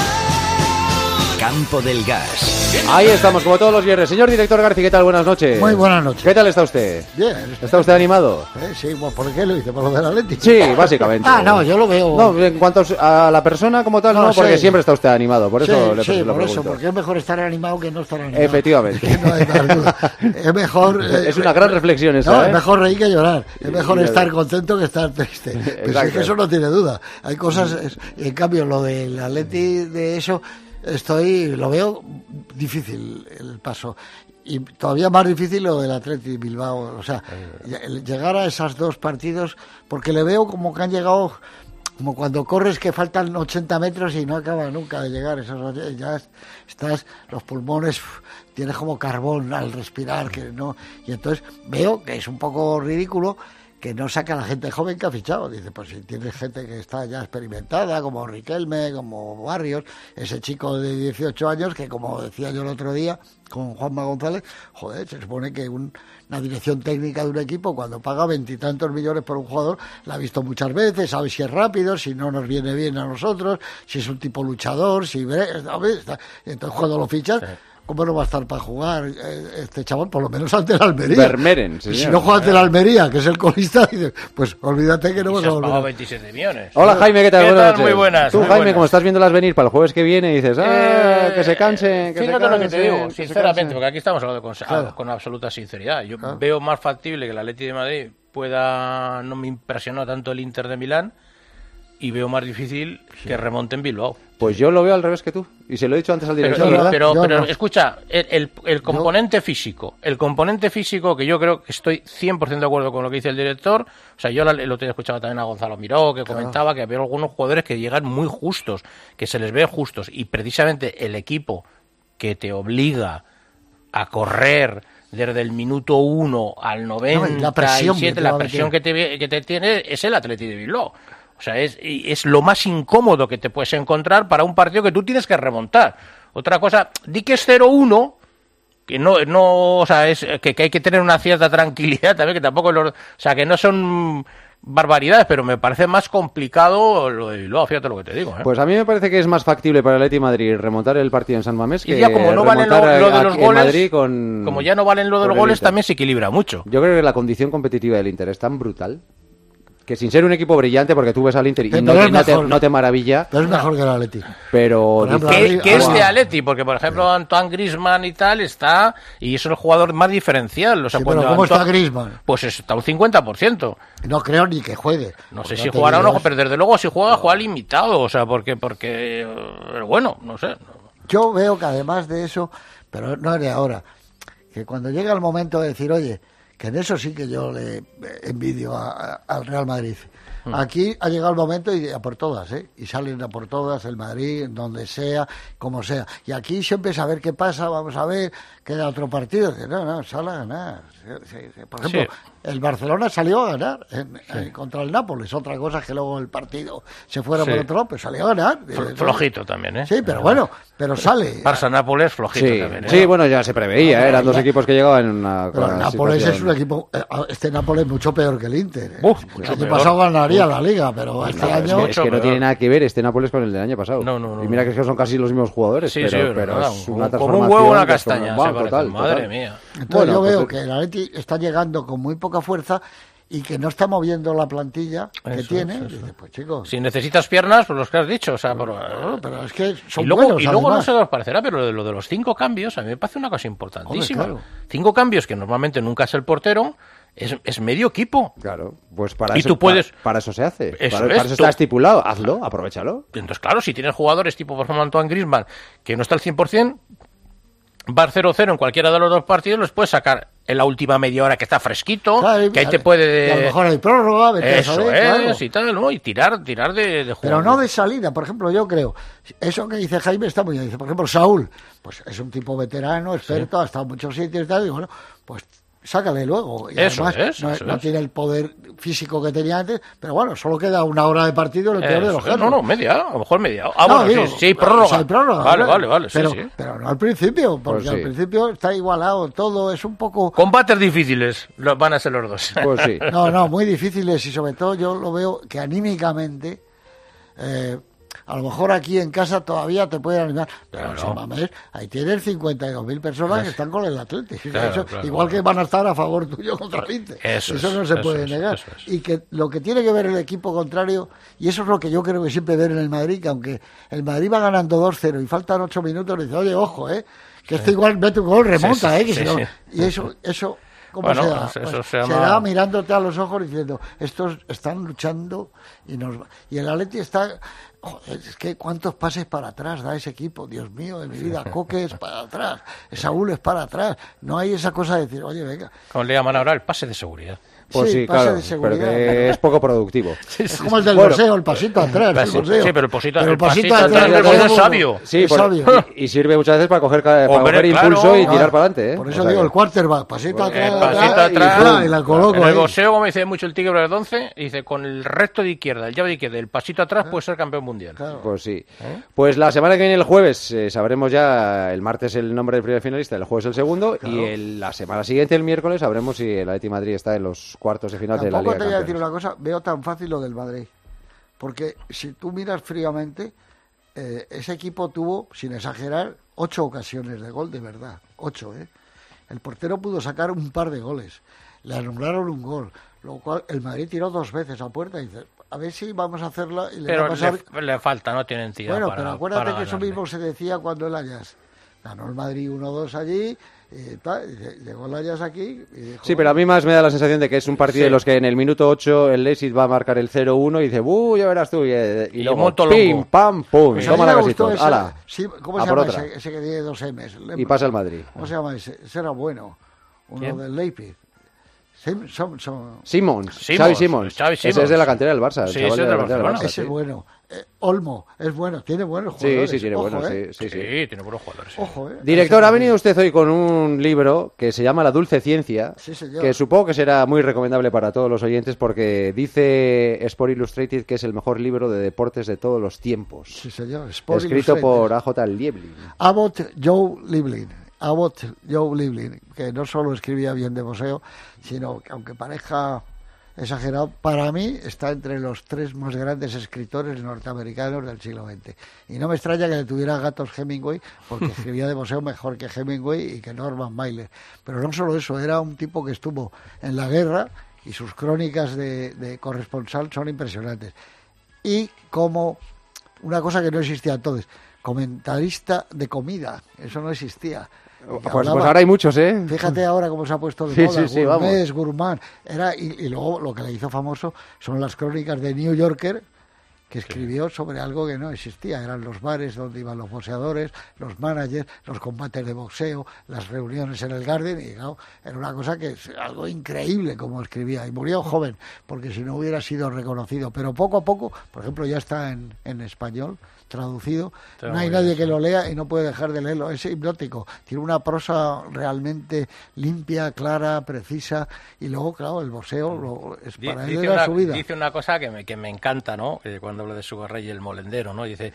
Campo del Gas. Ahí estamos, como todos los viernes. Señor director García, ¿qué tal? Buenas noches. Muy buenas noches. ¿Qué tal está usted? Bien. ¿Está usted animado? Eh, sí, bueno, ¿por qué lo dice? ¿Por lo de la Leti? Sí, básicamente. (laughs) Ah, no, yo lo veo. No, en cuanto a la persona como tal, no, No, porque sí. siempre está usted animado. Por eso sí, le, sí, lo por eso, porque es mejor estar animado que no estar animado. Efectivamente. (laughs) No hay. Es mejor. (laughs) eh, Es una gran reflexión esa, No, ¿eh? es mejor reír que llorar. Es mejor estar contento que estar triste. Pero es Exacto. que eso no tiene duda. Hay cosas. es- en cambio, lo del Atleti de eso, estoy. Lo veo difícil el paso. Y todavía más difícil lo del Atleti Bilbao. O sea, llegar a esos dos partidos, porque le veo como que han llegado como cuando corres que faltan 80 metros y no acaba nunca de llegar esos ya es- estás los pulmones tienes como carbón al respirar que no y entonces veo que es un poco ridículo que no saca a la gente joven que ha fichado. Dice, pues si tienes gente que está ya experimentada, como Riquelme, como Barrios, ese chico de 18 años que, como decía yo el otro día con Juanma González, joder, se supone que un- una dirección técnica de un equipo cuando paga veintitantos millones por un jugador, la ha visto muchas veces, sabe si es rápido, si no nos viene bien a nosotros, si es un tipo luchador, si... Entonces cuando lo fichas... ¿Cómo no va a estar para jugar eh, este chaval? Por lo menos ante el Almería. Señor. si no juega ante el Almería, que es el colista, dice, pues olvídate que no vas a volver. pagado a- 27 millones. Hola Jaime, ¿qué tal? ¿Qué Buenas tal? noches. Muy buenas. Tú, muy Jaime, buenas. como estás viéndolas venir para el jueves que viene, dices, ah, Eh, que se canse, que se Fíjate lo que te canse, digo, sinceramente, canse. porque aquí estamos hablando con, Claro. con absoluta sinceridad. Yo veo más factible que el Atleti de Madrid pueda, no me impresionó tanto el Inter de Milán y veo más difícil que remonte en Bilbao. Pues yo lo veo al revés que tú. Y se lo he dicho antes al Pero, director. pero, pero no. escucha, el, el- el componente físico, el componente físico que yo creo que estoy 100% de acuerdo con lo que dice el director, o sea, yo otro día escuchaba también a Gonzalo Miró que comentaba que había algunos jugadores que llegan muy justos, que se les ve justos y precisamente el equipo que te obliga a correr desde el minuto 1 al 97, la presión que te la presión que te, que te tiene es el Atleti de Bilbao. O sea, es, y es lo más incómodo que te puedes encontrar para un partido que tú tienes que remontar. Otra cosa, di que es 0-1, que no, no, o sea, es que, que hay que tener una cierta tranquilidad también, que tampoco, los- o sea, que no son barbaridades, pero me parece más complicado lo de Bilbao, fíjate lo que te digo. ¿eh? Pues a mí me parece que es más factible para el Atleti Madrid remontar el partido en San Mamés y que ya como no valen lo, de los goles, con como ya no valen lo de los goles, también se equilibra mucho. Yo creo que la condición competitiva del Inter es tan brutal que sin ser un equipo brillante, porque tú ves al Inter y no, te, no te- mejor. no te maravilla, Pero es mejor que el Atleti. pero ejemplo, que es de Atleti, porque por ejemplo Antoine Griezmann y tal está y es el jugador más diferencial. O sea, Sí, pero ¿cómo está Antoine- Griezmann? Pues está un 50%. No creo ni que juegue. No sé si jugará o no, pero desde luego si juega, juega limitado. O sea, porque, porque, pero bueno, no sé. Yo veo que además de eso, pero no es de ahora, que cuando llega el momento de decir, oye, que en eso sí que yo le envidio al Real Madrid. Hmm. Aquí ha llegado el momento y a por todas, ¿eh? Y salen a por todas, el Madrid, donde sea, como sea. Y aquí siempre saber qué pasa, vamos a ver, queda otro partido. No, no, sale a ganar. Sí, sí, sí. Por ejemplo, el Barcelona salió a ganar en- en- contra el Nápoles. Otra cosa es que luego el partido se fuera Sí. por otro lado, pero salió a ganar. Fl- flojito también, ¿eh? Sí, pero bueno, pero sale. Barça Nápoles flojito sí, también. ¿eh? sí, bueno, ya se preveía, ¿eh? eran dos equipos que llegaban en una Pero el Nápoles es situación- un equipo. eh, Este Nápoles es mucho peor que el Inter. ¿eh? Uf, el mucho año peor. pasado ganaría Uf. la liga, pero este No, es año. que, es que no tiene nada que ver este Nápoles con el del año pasado. No, no, no, y mira que es que son casi los mismos jugadores, Sí, pero, sí, pero verdad, es una como un transformación huevo una es castaña, total, Madre total. mía. Entonces Bueno, yo pues veo es- que el Atleti está llegando con muy poca fuerza y que no está moviendo la plantilla que Eso, tiene. eso, dice, pues chicos. Si necesitas piernas, pues los que has dicho. O sea, por- pero es que son y luego, buenos, y luego no se os parecerá, pero lo de, lo de los cinco cambios a mí me parece una cosa importantísima. Hombre, claro. Cinco cambios que normalmente nunca es el portero, es, es medio equipo. Claro, pues para Y eso, tú puedes- para, para eso se hace. Eso para, es, para eso tú- está estipulado. Hazlo, aprovechalo. Entonces, claro, si tienes jugadores tipo, por ejemplo, Antoine Griezmann, que no está al 100%, va 0-0 en cualquiera de los dos partidos, los puedes sacar en la última media hora que está fresquito, Claro, que ahí te y puede... a lo mejor hay prórroga, a Eso saber, es, claro. y tal, ¿no? Y tirar, tirar de, de Pero no de salida, por ejemplo, yo creo, eso que dice Jaime está muy bien. Dice, por ejemplo, Saúl, pues es un tipo veterano, experto, ha estado en muchos sitios y tal, y bueno, pues sácale luego. Y Eso además es, no, eso no es. tiene el poder físico que tenía antes, pero bueno, solo queda una hora de partido en el peor de los casos. no, no, media, a lo mejor media. Ah, No, bueno, digo, sí, sí, prórroga. o sea, prórroga, Vale, vale, vale, sí, pero, sí. pero no al principio, porque Pues sí. al principio está igualado todo, es un poco... Combates difíciles van a ser los dos. (laughs) Pues sí. No, no, muy difíciles y sobre todo yo lo veo que anímicamente, eh, a lo mejor aquí en casa todavía te pueden animar, pero en San Mamés ahí tienes 52.000 personas que están con el Atlético. Claro, Eso, claro, igual claro. que van a estar a favor tuyo contra el Inter. Eso es, no se eso puede es, negar. eso es. Y que lo que tiene que ver el equipo contrario, y eso es lo que yo creo que siempre ver en el Madrid, que aunque el Madrid va ganando 2-0 y faltan 8 minutos, dice, oye, ojo, eh, que esto igual mete un gol, remonta, Sí, sí, eh, que sí, si no- sí. Y eso, eso Eso Pues se llama- será mirándote a los ojos diciendo, estos están luchando y nos y el Atleti está Joder, es que cuántos pases para atrás da ese equipo, Dios mío, de mi vida, Coque es para (laughs) atrás, Saúl es para atrás, no hay esa cosa de decir, oye, venga, Como le llaman ahora el pase de seguridad. Pues Sí, claro, pero que es poco productivo. (laughs) es como el del Bueno, boxeo, el pasito atrás, el Sí, pero el pasito- Pero el pasito atrás es del boxeo es sabio. Sí, es por- sabio. (laughs) y, y sirve muchas veces para coger, para Hombre, coger claro. impulso y Ah, tirar para adelante. ¿eh? Por O eso sea digo que- el quarterback, pasito El atrás, pasito atrás, y, atrás. y la coloco en el boxeo, como dice mucho el tigre Verdonce, dice con el recto de izquierda, el llave de izquierda, el pasito atrás puede ser campeón mundial. Pues sí. ¿Eh? Pues la semana que viene, el jueves, eh, sabremos ya el martes el nombre del primer finalista, el jueves el segundo, y el- la semana siguiente, el miércoles, sabremos si el Atleti Madrid está en los cuartos de final de la Tampoco Liga te voy a decir una cosa, veo tan fácil lo del Madrid. Porque si tú miras fríamente, eh, ese equipo tuvo, sin exagerar, ocho ocasiones de gol, de verdad. Ocho, ¿eh? El portero pudo sacar un par de goles. Le anularon un gol. Lo cual, el Madrid tiró dos veces a puerta y dice, a ver si vamos a hacerla y le va Pero a pasar... le, le falta, no tiene entidad Bueno, para- pero acuérdate para que eso mismo se decía cuando el Ajax ganó el Madrid 1-2 allí, lle- llegó el Ajax aquí y dijo, Sí, pero a mí más me da la sensación de que es un partido Sí. de los que en el minuto 8 el Leipzig va a marcar el 0-1 y dice, ¡uh, ya verás tú! Y, eh, y Y luego, ¡pim, pam, pum! Pues toma la casita. ese- ¡Hala! sí, ¿Cómo a se llama otra. ese, ese que tiene dos M's? Y pasa el Madrid. ¿Cómo se llama ese? Ese era bueno. Uno ¿Quién? del Leipzig. Sim- som- som- Simons, Simons, Xavi Simons. Xavi Ese Simons. es de la cantera del Barça. el Sí, ese de es la cantera del Barcelona. Barça, ese sí. bueno. Eh, Olmo, es bueno, tiene buenos jugadores. sí, tiene Ojo, buenos, eh. sí, sí, sí. Sí, tiene buenos jugadores. sí. Ojo, eh. Director, ha venido usted hoy con un libro que se llama La Dulce Ciencia, Sí, señor. que supongo que será muy recomendable para todos los oyentes porque dice Sport Illustrated que es el mejor libro de deportes de todos los tiempos. Sí, señor. Sport Escrito por AJ Lieblin. Abbott Joe Livlin. Abbott Joe Livlin, que no solo escribía bien de boxeo, sino que aunque parezca exagerado, para mí está entre los tres más grandes escritores norteamericanos del siglo XX. Y no me extraña que le tuviera gatos Hemingway, porque (laughs) escribía de boxeo mejor que Hemingway y que Norman Mailer. Pero no solo eso, era un tipo que estuvo en la guerra y sus crónicas de, de corresponsal son impresionantes. Y como una cosa que no existía entonces, comentarista de comida, eso no existía. Pues, pues ahora hay muchos, ¿eh? Fíjate ahora cómo se ha puesto de Sí, moda, sí, sí, vamos. gourmet, gourmand. Era, y, y luego lo que le hizo famoso son las crónicas de New Yorker que escribió sobre algo que no existía. Eran los bares donde iban los boxeadores, los managers, los combates de boxeo, las reuniones en el Garden. Y claro, era una cosa que es algo increíble como escribía. Y murió joven, porque si no hubiera sido reconocido. Pero poco a poco, por ejemplo, ya está en, en español traducido. Está no hay nadie bien, que lo lea y no puede dejar de leerlo. Es hipnótico. Tiene una prosa realmente limpia, clara, precisa. Y luego, claro, el boxeo lo- es para él Dice era una, su vida. dice una cosa que me, que me encanta, ¿no? Eh, cuando habla de Sugarray y el molendero, ¿no? Dice,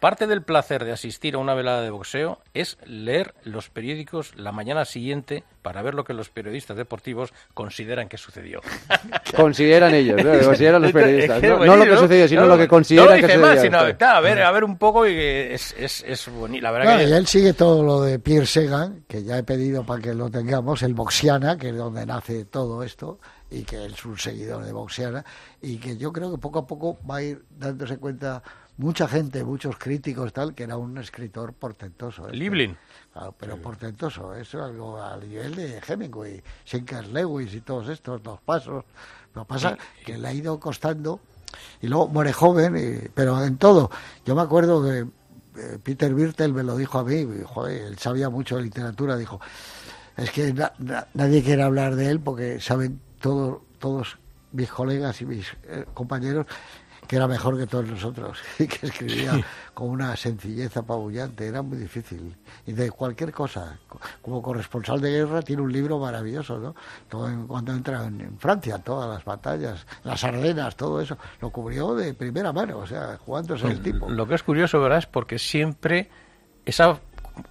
parte del placer de asistir a una velada de boxeo es leer los periódicos la mañana siguiente para ver lo que los periodistas deportivos consideran que sucedió. (laughs) Consideran ellos, ¿no? Que consideran los periodistas. No, lo que sucedió, sino No, lo que no consideran lo que dice más, sucedió. sino, claro, a ver, a ver un poco y es, es, es bonito. La verdad Claro, que y él sigue todo lo de Pierre Segan, que ya he pedido para que lo tengamos, el Boxiana, que es donde nace todo esto, y que es un seguidor de Boxiana, y que yo creo que poco a poco va a ir dándose cuenta mucha gente, muchos críticos, tal, que era un escritor portentoso. ¿eh? Liblin. Claro, pero portentoso, eso es algo al nivel de Hemingway, Sinclair Lewis y todos estos, dos pasos. Lo que pasa que le ha ido costando y luego muere joven, y- pero en todo. Yo me acuerdo que eh, Peter Birtel me lo dijo a mí, joder, él sabía mucho de literatura, dijo, es que na- na- nadie quiere hablar de él porque saben todo- todos mis colegas y mis eh, compañeros que era mejor que todos nosotros (laughs) y que escribía con una sencillez apabullante, era muy difícil. Y de cualquier cosa, co- como corresponsal de guerra tiene un libro maravilloso, ¿no? Todo en- cuando entra en, en Francia, todas las batallas, las Ardenas, todo eso, lo cubrió de primera mano, o sea, jugándose el tipo. Lo que es curioso, ¿verdad? Es porque siempre esa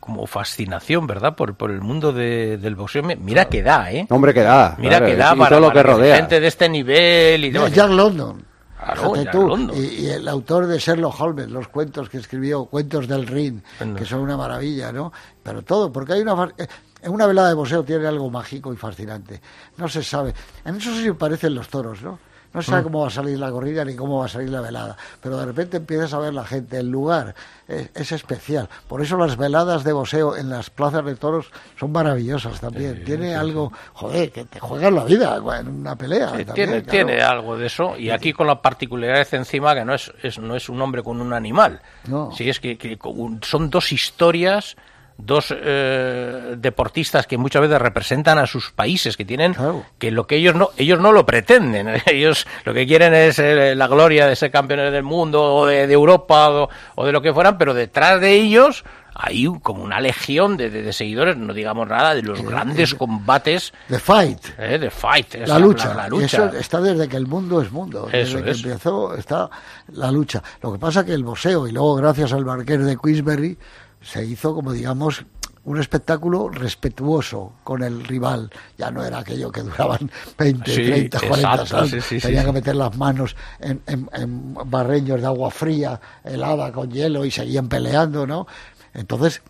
como fascinación, ¿verdad? Por, por el mundo de- del boxeo. Mira que da, ¿eh? Hombre, que da. Mira claro, que da y para, todo lo que para rodea. gente de este nivel y demás. Jack London. Claro, tú. Y, y el autor de Sherlock Holmes, los cuentos que escribió, cuentos del Rin, Bueno. que son una maravilla, ¿no? Pero todo, porque hay una... eh, En una velada de boxeo tiene algo mágico y fascinante. No se sabe. En eso sí parecen los toros, ¿no? No sabe Mm. cómo va a salir la corrida ni cómo va a salir la velada, pero de repente empiezas a ver la gente, el lugar es, es especial. Por eso las veladas de boxeo en las plazas de toros son maravillosas también. Tiene algo, joder, que te juegas la vida en una pelea. Sí, también, tiene, claro. tiene algo de eso y aquí con la particularidad encima que no es, es- no es un hombre con un animal No. sí es que, son dos historias dos eh, deportistas que muchas veces representan a sus países que tienen que lo que ellos no ellos no lo pretenden (laughs) ellos lo que quieren es eh, la gloria de ser campeones del mundo o de, de Europa o, o de lo que fueran pero detrás de ellos hay como una legión de, de- de seguidores no digamos nada de los grandes combates The Fight. eh, de fight esa- La lucha. la lucha. eso está desde que el mundo es mundo. Eso desde que es. empezó está la lucha. Lo que pasa que el boxeo, y luego gracias al marqués de Queensberry, se hizo como digamos un espectáculo respetuoso con el rival. Ya no era aquello que duraban (laughs) 20, Sí, 30, 40 exacto, asaltos. sí, Tenía que meter las manos en, en- en barreños de agua fría, helada con hielo y seguían peleando, ¿no? Entonces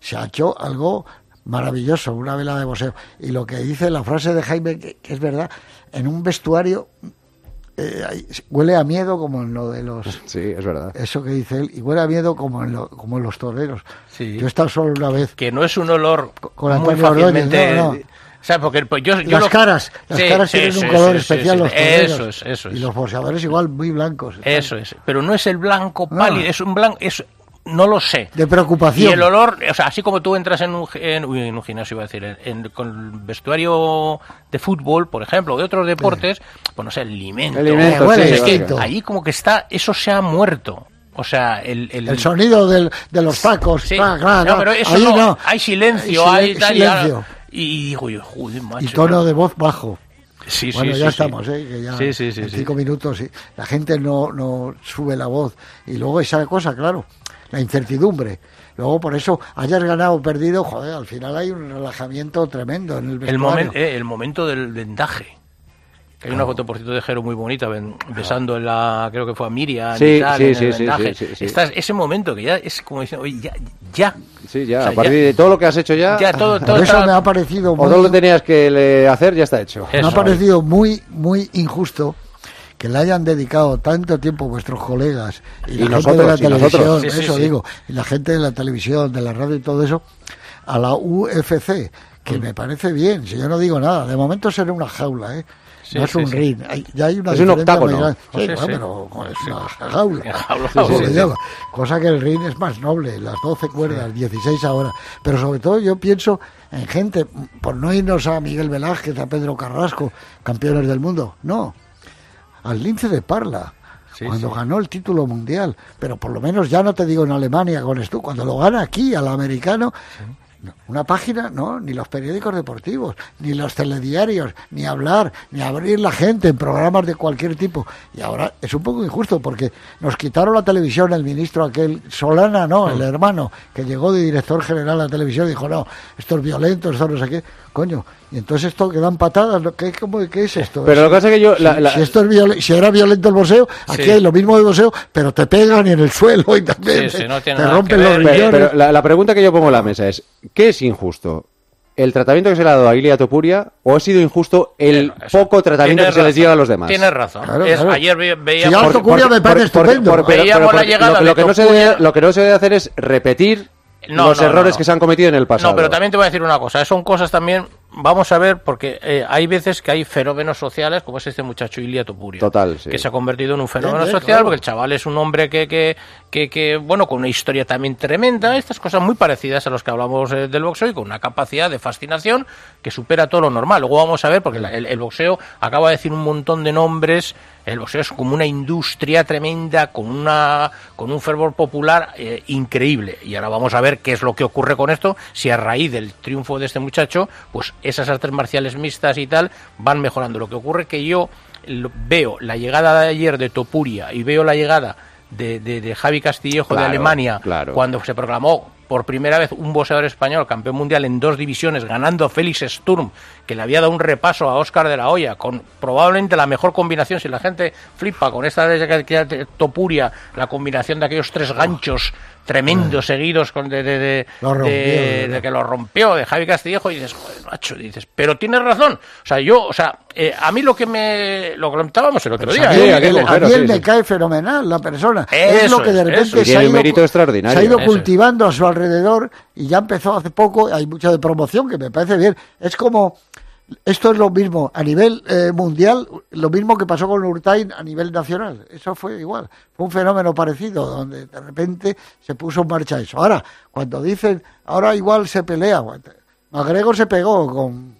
se ha hecho algo maravilloso, una vela de boxeo. Y lo que dice la frase de Jaime, que, que es verdad, en un vestuario eh, huele a miedo como en lo de los... (laughs) Sí, es verdad. Eso que dice él, y huele a miedo como en, lo- como en los toreros. Sí. Yo he estado solo una vez. que no es un olor con muy fácilmente no, no. ¿sabes? porque pues, yo, yo las lo- caras, las Sí, caras tienen un color especial, sí. los toreros. eso es eso es Y los boxeadores igual muy blancos. eso es pero no es el blanco pálido es un blanco es no lo sé De preocupación. y el olor o sea así como tú entras en un, en, uy, en un gimnasio iba a decir en, en- con vestuario de fútbol por ejemplo o de otros deportes pues no sé el alimento, El alimento, sí, es que ahí como que está eso se ha muerto o sea el, el, El sonido del, de los tacos. Sí. claro, claro, No, pero eso Ahí no, no. hay silencio, Silen- hay tal, y ahora- silencio. y digo yo, joder, macho. Y tono de voz bajo. Sí, sí, bueno, sí, ya sí. estamos, ¿eh? Que ya Sí, sí, sí, en sí. cinco minutos sí. la gente no, no sube la voz. Y luego esa cosa, claro, la incertidumbre. Luego por eso hayas ganado o perdido, joder, al final hay un relajamiento tremendo en el el, vestuario. momento el momento del vendaje. Que hay una foto, por cierto, de Jero muy bonita, besando en la, creo que fue a Miriam Sí, y tal, sí, en sí, el sí, vendaje. sí, sí, sí. Estás- ese momento que ya es como diciendo, oye, ya, ya. Sí, ya, O sea, a partir ya- de todo lo que has hecho ya, Ya, todo- (laughs) todo eso está- me ha parecido o todo lo que tenías que hacer ya está hecho. me ha parecido muy, muy injusto que le hayan dedicado tanto tiempo vuestros colegas y, Y la gente de la televisión, Sí, eso sí. digo, y la gente de la televisión, de la radio y todo eso, a la UFC, Mm. que me parece bien, si yo no digo nada, de momento será una jaula, ¿eh? No es un ring, hay- ya hay una Es un octágono. Sí, bueno, pero es una jaula. Jaula, Como sí, se sí. llama. Cosa que el ring es más noble, las 12 cuerdas, 16 ahora. Pero sobre todo yo pienso en gente, por no irnos a Miguel Velázquez, a Pedro Carrasco, campeones del mundo, no, al lince de Parla. cuando ganó el título mundial, pero por lo menos ya no te digo en Alemania con esto, cuando lo gana aquí al americano, no, una página, no, ni los periódicos deportivos, ni los telediarios, ni hablar, ni abrir la gente en programas de cualquier tipo. Y ahora es un poco injusto porque nos quitaron la televisión el ministro aquel, Solana, no, el hermano, que llegó de director general a la televisión y dijo, no, esto es violento, esto no sé qué, coño. Y entonces esto que dan patadas. ¿qué, cómo- qué es esto? Pero lo que pasa es que yo- Si, la- la- si esto es viol- si era violento el boxeo, aquí Sí. hay lo mismo de boxeo, pero te pegan en el suelo y también Sí, sí, te- no te rompen los riñones. Pero, pero la, la pregunta que yo pongo en la mesa es, ¿qué es injusto? ¿El tratamiento que se le ha dado a Ilia Topuria o ha sido injusto el poco tratamiento que se les dio a los demás? Tienes razón. Claro, Es- claro. Ayer ve- Si veíamos... Curia me parece estupendo. pero- Veíamos la porque llegada lo, lo de que no se Topuria. debe, lo que no se debe hacer es repetir No, los no, errores no. que se han cometido en el pasado. No, pero también te voy a decir una cosa. Son cosas también. Vamos a ver, porque eh, hay veces que hay fenómenos sociales, como es este muchacho Ilia Topuria. Total, sí. Que se ha convertido en un fenómeno Bien, bien, social, claro. porque el chaval es un hombre que, que, que, que, bueno, con una historia también tremenda, estas cosas muy parecidas a los que hablamos eh, del boxeo y con una capacidad de fascinación que supera todo lo normal. Luego vamos a ver, porque la- el, el boxeo acaba de decir un montón de nombres. El boxeo es como una industria tremenda, con una con un fervor popular eh, increíble. Y ahora vamos a ver qué es lo que ocurre con esto, si a raíz del triunfo de este muchacho, pues esas artes marciales mixtas y tal van mejorando. Lo que ocurre que yo veo la llegada de ayer de Topuria y veo la llegada de, de- de Javi Castillejo de Alemania claro. cuando se proclamó por primera vez un boxeador español campeón mundial en dos divisiones, ganando a Félix Sturm, que le había dado un repaso a Óscar de la Hoya, con probablemente la mejor combinación, si la gente flipa con esta de Topuria, la combinación de aquellos tres ganchos tremendos seguidos con de, de, de, Lo rompió, de- ¿verdad? de que lo rompió, de Javi Castillejo, y dices, joder, macho, dices, pero tienes razón. O sea, yo, o sea, eh, a mí lo que me, lo comentábamos el otro Pues día. a mí, ¿eh? a mí- El- a mí él me cae fenomenal, la persona. es lo que de repente es. se, ha un ido, mérito cu- extraordinario. se ha ido cultivando a su alrededor y ya empezó hace poco. Hay mucho de promoción que me parece bien. Es como. Esto es lo mismo a nivel eh, mundial, lo mismo que pasó con Urtain a nivel nacional. Eso fue igual. Fue un fenómeno parecido, donde de repente se puso en marcha eso. Ahora, cuando dicen, ahora igual se pelea. McGregor se pegó con,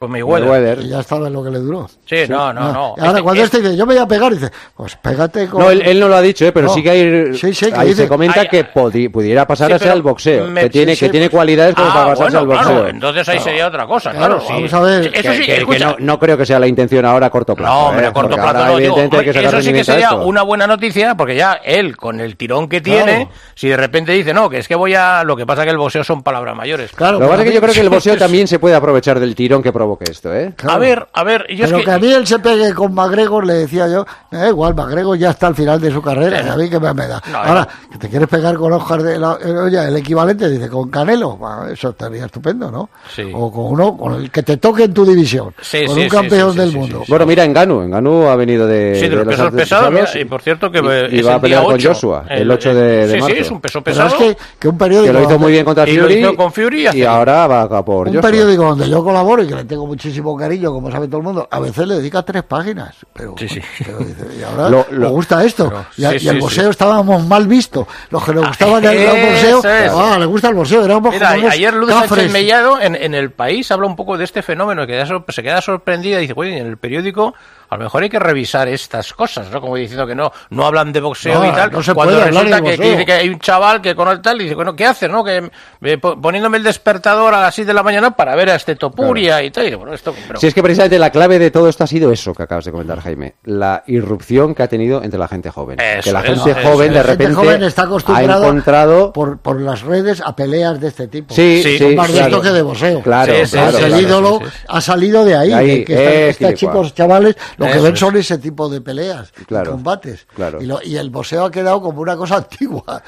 Con Mayweather. Mayweather. y ya estaba en lo que le duró. Sí, no, no, Ah, no. y ahora, Este- cuando este dice, yo me voy a pegar, dice, pues pégate con. No, él, él no lo ha dicho, ¿eh? pero No. sí que hay, Sí, sí, que ahí dice- se comenta Ay, que podi- pudiera pasar Sí, hacia pero el boxeo, me- que tiene, sí, que tiene pues- cualidades como Ah, para pasarse bueno, al boxeo. claro, entonces ahí sería otra cosa, claro. Claro, sí. vamos a ver. Eso sí, que, que- que escucha, no, no creo que sea la intención ahora a corto plazo. No, hombre, ¿eh? a corto plazo no, digo, que hombre, eso sí que sería una buena noticia, porque ya él, con el tirón que tiene, si de repente dice, no, que es que voy a... Lo que pasa que el boxeo son palabras mayores. Claro, Lo que pasa es que yo creo que el (laughs) boxeo también se puede aprovechar del tirón que provoque esto, ¿eh? Claro. A ver, a ver, yo Pero es que... que... a mí él se pegue con McGregor, le decía yo, me da igual, McGregor ya está al final de su carrera, y a mí que me, me da. No, Ahora, que te quieres pegar con Oscar de la, eh, oye, el equivalente, dice, con Canelo, eso estaría estupendo, ¿no? Sí. O con uno, con el que te toque en tu división, Sí, con sí, un campeón sí, sí, del sí, mundo. Bueno, mira, Enganu, Enganu ha venido de, Sí, de los pesos pesados, y por cierto que y- eh, es va a el pelear con 8, Joshua el 8 de, de sí, marzo. Sí, es un peso Pero pesado. es que, que un que periódico... lo hizo muy bien contra Fury con y ahora va a por Un Joshua. periódico donde yo colaboro y que le tengo muchísimo cariño, como sabe todo el mundo, a veces le dedica tres páginas. Pero, Sí, sí. (laughs) pero dice, y ahora Lo- gusta esto. Pero- y, a- sí, y el sí. estábamos mal vistos. Los que nos gustaba el, el es. ah, le gusta el boxeo. Éramos Mira, ayer Luz. Sánchez Mellado en, en el país habla un poco de este fenómeno, que se queda sorprendida y dice, oye, en el periódico a lo mejor hay que revisar estas cosas, ¿no? Como diciendo que no, no hablan de boxeo No, y tal. no se cuando puede resulta que, dice que hay un chaval que con el tal y dice, bueno, ¿qué haces, no? Que eh, po- poniéndome el despertador a las 6 de la mañana para ver a este Topuria y tal. Y digo, bueno, esto, pero- Si es que precisamente la clave de todo esto ha sido eso que acabas de comentar, Jaime, la irrupción que ha tenido entre la gente joven. Eso que la gente eso joven de repente joven está ha acostumbrado encontrado por, por las redes a peleas de este tipo. Sí, Sí, Son más de claro. esto que de boxeo. Claro, Sí, claro, el ídolo ha salido de ahí, De ahí, que, que esta- eh, estos gilipollas. chicos chavales lo que ven son ese tipo de peleas, combates. claro. Y, lo- y el boxeo ha quedado como una cosa (laughs) antigua.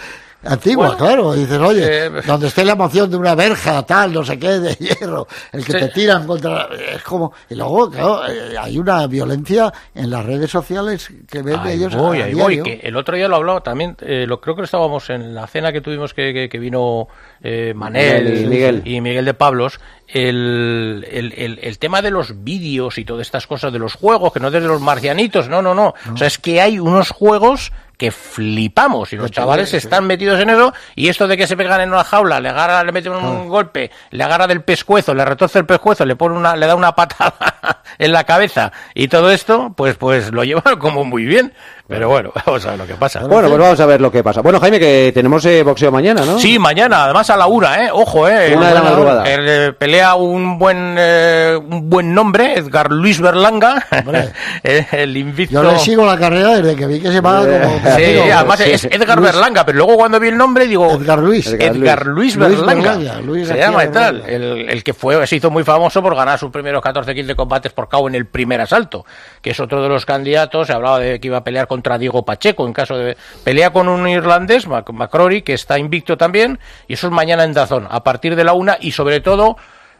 Antigua, Bueno, claro. Dices, oye, eh, donde esté la emoción de una verja, tal, no sé qué, de (laughs) hierro, el que Sí. te tiran contra. Es como. Y luego, claro, eh, hay una violencia en las redes sociales que ven Ahí ellos. voy, a ahí voy, diario. que el otro día lo hablaba también, eh, lo, creo que estábamos en la cena que tuvimos que, que, que vino eh, Manel y Miguel. y Miguel de Pablos, el, el, el, el tema de los vídeos y todas estas cosas de los juegos, que no desde los marcianitos, no, no, no, o sea, es que hay unos juegos que flipamos y los chavales sí. están metidos en eso y esto de que se pegan en una jaula, le agarra, le mete un golpe, le agarra del pescuezo, le retorce el pescuezo, le pone una, le da una patada (laughs) en la cabeza y todo esto, pues, pues lo llevan como muy bien. Pero bueno, (laughs) vamos a ver lo que pasa. Bueno, pues vamos a ver lo que pasa. Bueno, Jaime, que tenemos eh, boxeo mañana, ¿no? Sí, mañana, además a la una, ¿eh? Ojo, ¿eh? Una de la El- madrugada. el, eh, pelea un buen eh, un buen nombre, Edgar Luis Berlanga, (laughs) el, el invicto. Yo le sigo la carrera desde que vi que se llamaba como. Sí, Digo, además sí. es Edgar Luis- Berlanga, pero luego cuando vi el nombre digo Edgar Luis. Edgar, Luis, Luis Berlanga, Berlanga, Luis se llama y tal, Berlanga. el, el que fue se hizo muy famoso por ganar sus primeros 14-15 combates por KO en el primer asalto, que es otro de los candidatos, se hablaba de que iba a pelear contra Diego Pacheco en caso de pelea con un irlandés, Mac- McCrory, que está invicto también, y eso es mañana en Dazón, a partir de la una y sobre todo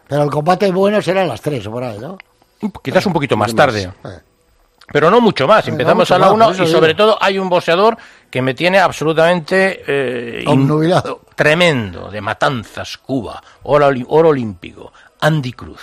Pero el combate bueno será a las 3 o por ahí, ¿no? quizás un poquito más tarde. Eh. Pero no mucho más. Eh, no Empezamos mucho a la más, 1 por eso y sobre digo. todo hay un boxeador que me tiene absolutamente eh, in- tremendo, de Matanzas, Cuba, oro, oro olímpico, Andy Cruz.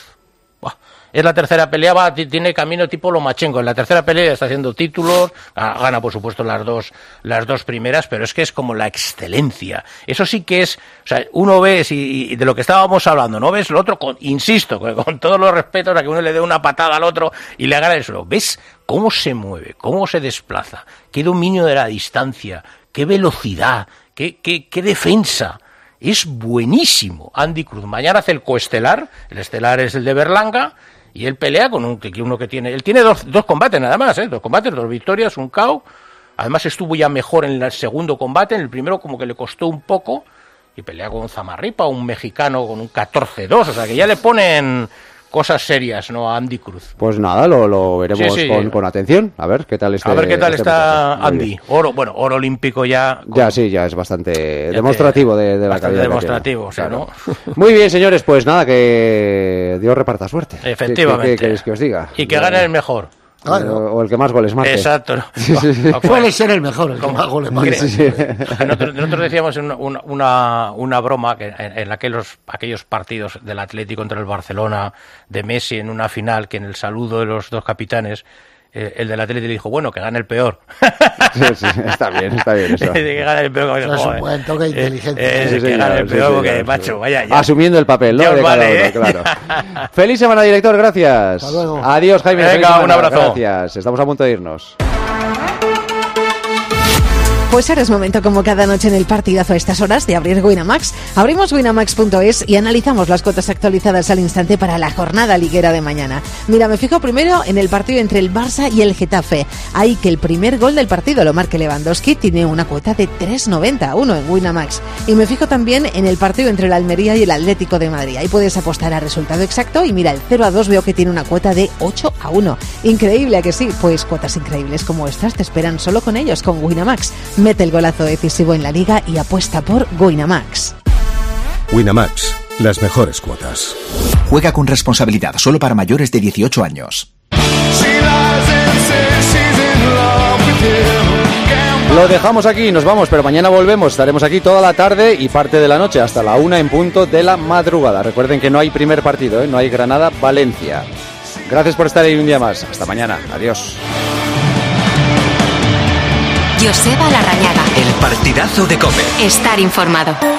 Es la tercera pelea, va, ti- tiene camino tipo Lomachenko. En la tercera pelea está haciendo títulos, ga- gana por supuesto las dos, las dos primeras, pero es que es como la excelencia. Eso sí que es, o sea, uno ve, y de lo que estábamos hablando, no ves lo otro, con, insisto, con, con todos los respetos a que uno le dé una patada al otro y le haga eso. ¿Ves cómo se mueve, cómo se desplaza? ¿Qué dominio de la distancia? ¿Qué velocidad? ¿Qué, qué, qué defensa? Es buenísimo. Andy Cruz. Mañana hace el coestelar. El estelar es el de Berlanga. Y él pelea con un, uno que tiene. Él tiene dos, dos combates nada más, ¿eh? Dos combates, dos victorias, un KO. Además estuvo ya mejor en el segundo combate. En el primero, como que le costó un poco. Y pelea con un Zamarripa, un mexicano con un 14-2. O sea que ya le ponen. Cosas serias, ¿no? A Andy Cruz. Pues nada, lo, lo veremos Sí, sí. con, con atención. A ver qué tal este a ver qué tal este está. Muy Andy. Oro, bueno, oro olímpico ya. Ya, sí, ya es bastante te- demostrativo de, de la bastante calidad. demostrativo, tiene. sí, ¿no? (laughs) Muy bien, señores, pues nada, que Dios reparta suerte. ¿Qué- Efectivamente. ¿Qué, qué queréis que os diga? Y que gane el mejor. O, o el que más goles marque. Exacto. ¿no? (laughs) Sí, sí, sí. Suele ser el mejor, el que más goles sí. (laughs) Nosotros, nosotros decíamos una, una- una, una broma que en, en aquellos, aquellos partidos del Atlético contra el Barcelona, de Messi en una final, que en el saludo de los dos capitanes, eh, el del Atlético le dijo, bueno, que gane el peor. Sí, sí, está bien, está bien eso. (laughs) que gane el peor. Eso es un buen toque Eh, inteligente. eh, Sí, que gane el sí, peor, señor, porque, sí. macho, vaya ya. Asumiendo el papel, ¿no? De cada vale, uno, ¿eh? claro. (laughs) Feliz semana, director, gracias. Hasta luego. Adiós, Jaime. Venga, un abrazo. Gracias. Estamos a punto de irnos. Pues ahora es momento, como cada noche en el partidazo a estas horas, de abrir Winamax. Abrimos winamax.es y analizamos las cuotas actualizadas al instante para la jornada liguera de mañana. Mira, me fijo primero en el partido entre el Barça y el Getafe. Ahí que el primer gol del partido lo marque Lewandowski tiene una cuota de 3.90, uno en Winamax. Y me fijo también en el partido entre el Almería y el Atlético de Madrid. Ahí puedes apostar a resultado exacto y mira, el 0 a 2 veo que tiene una cuota de 8 a 1. Increíble, ¿a que sí? Pues cuotas increíbles como estas te esperan solo con ellos, con Winamax. Mete el golazo decisivo en la liga y apuesta por Winamax. Winamax, las mejores cuotas. Juega con responsabilidad solo para mayores de 18 años. Lo dejamos aquí, nos vamos, pero mañana volvemos. Estaremos aquí toda la tarde y parte de la noche, hasta la una en punto de la madrugada. Recuerden que no hay primer partido, ¿eh? no hay Granada-Valencia. Gracias por estar ahí un día más. Hasta mañana. Adiós. Joseba Larrañaga. El partidazo de Cope. Estar informado.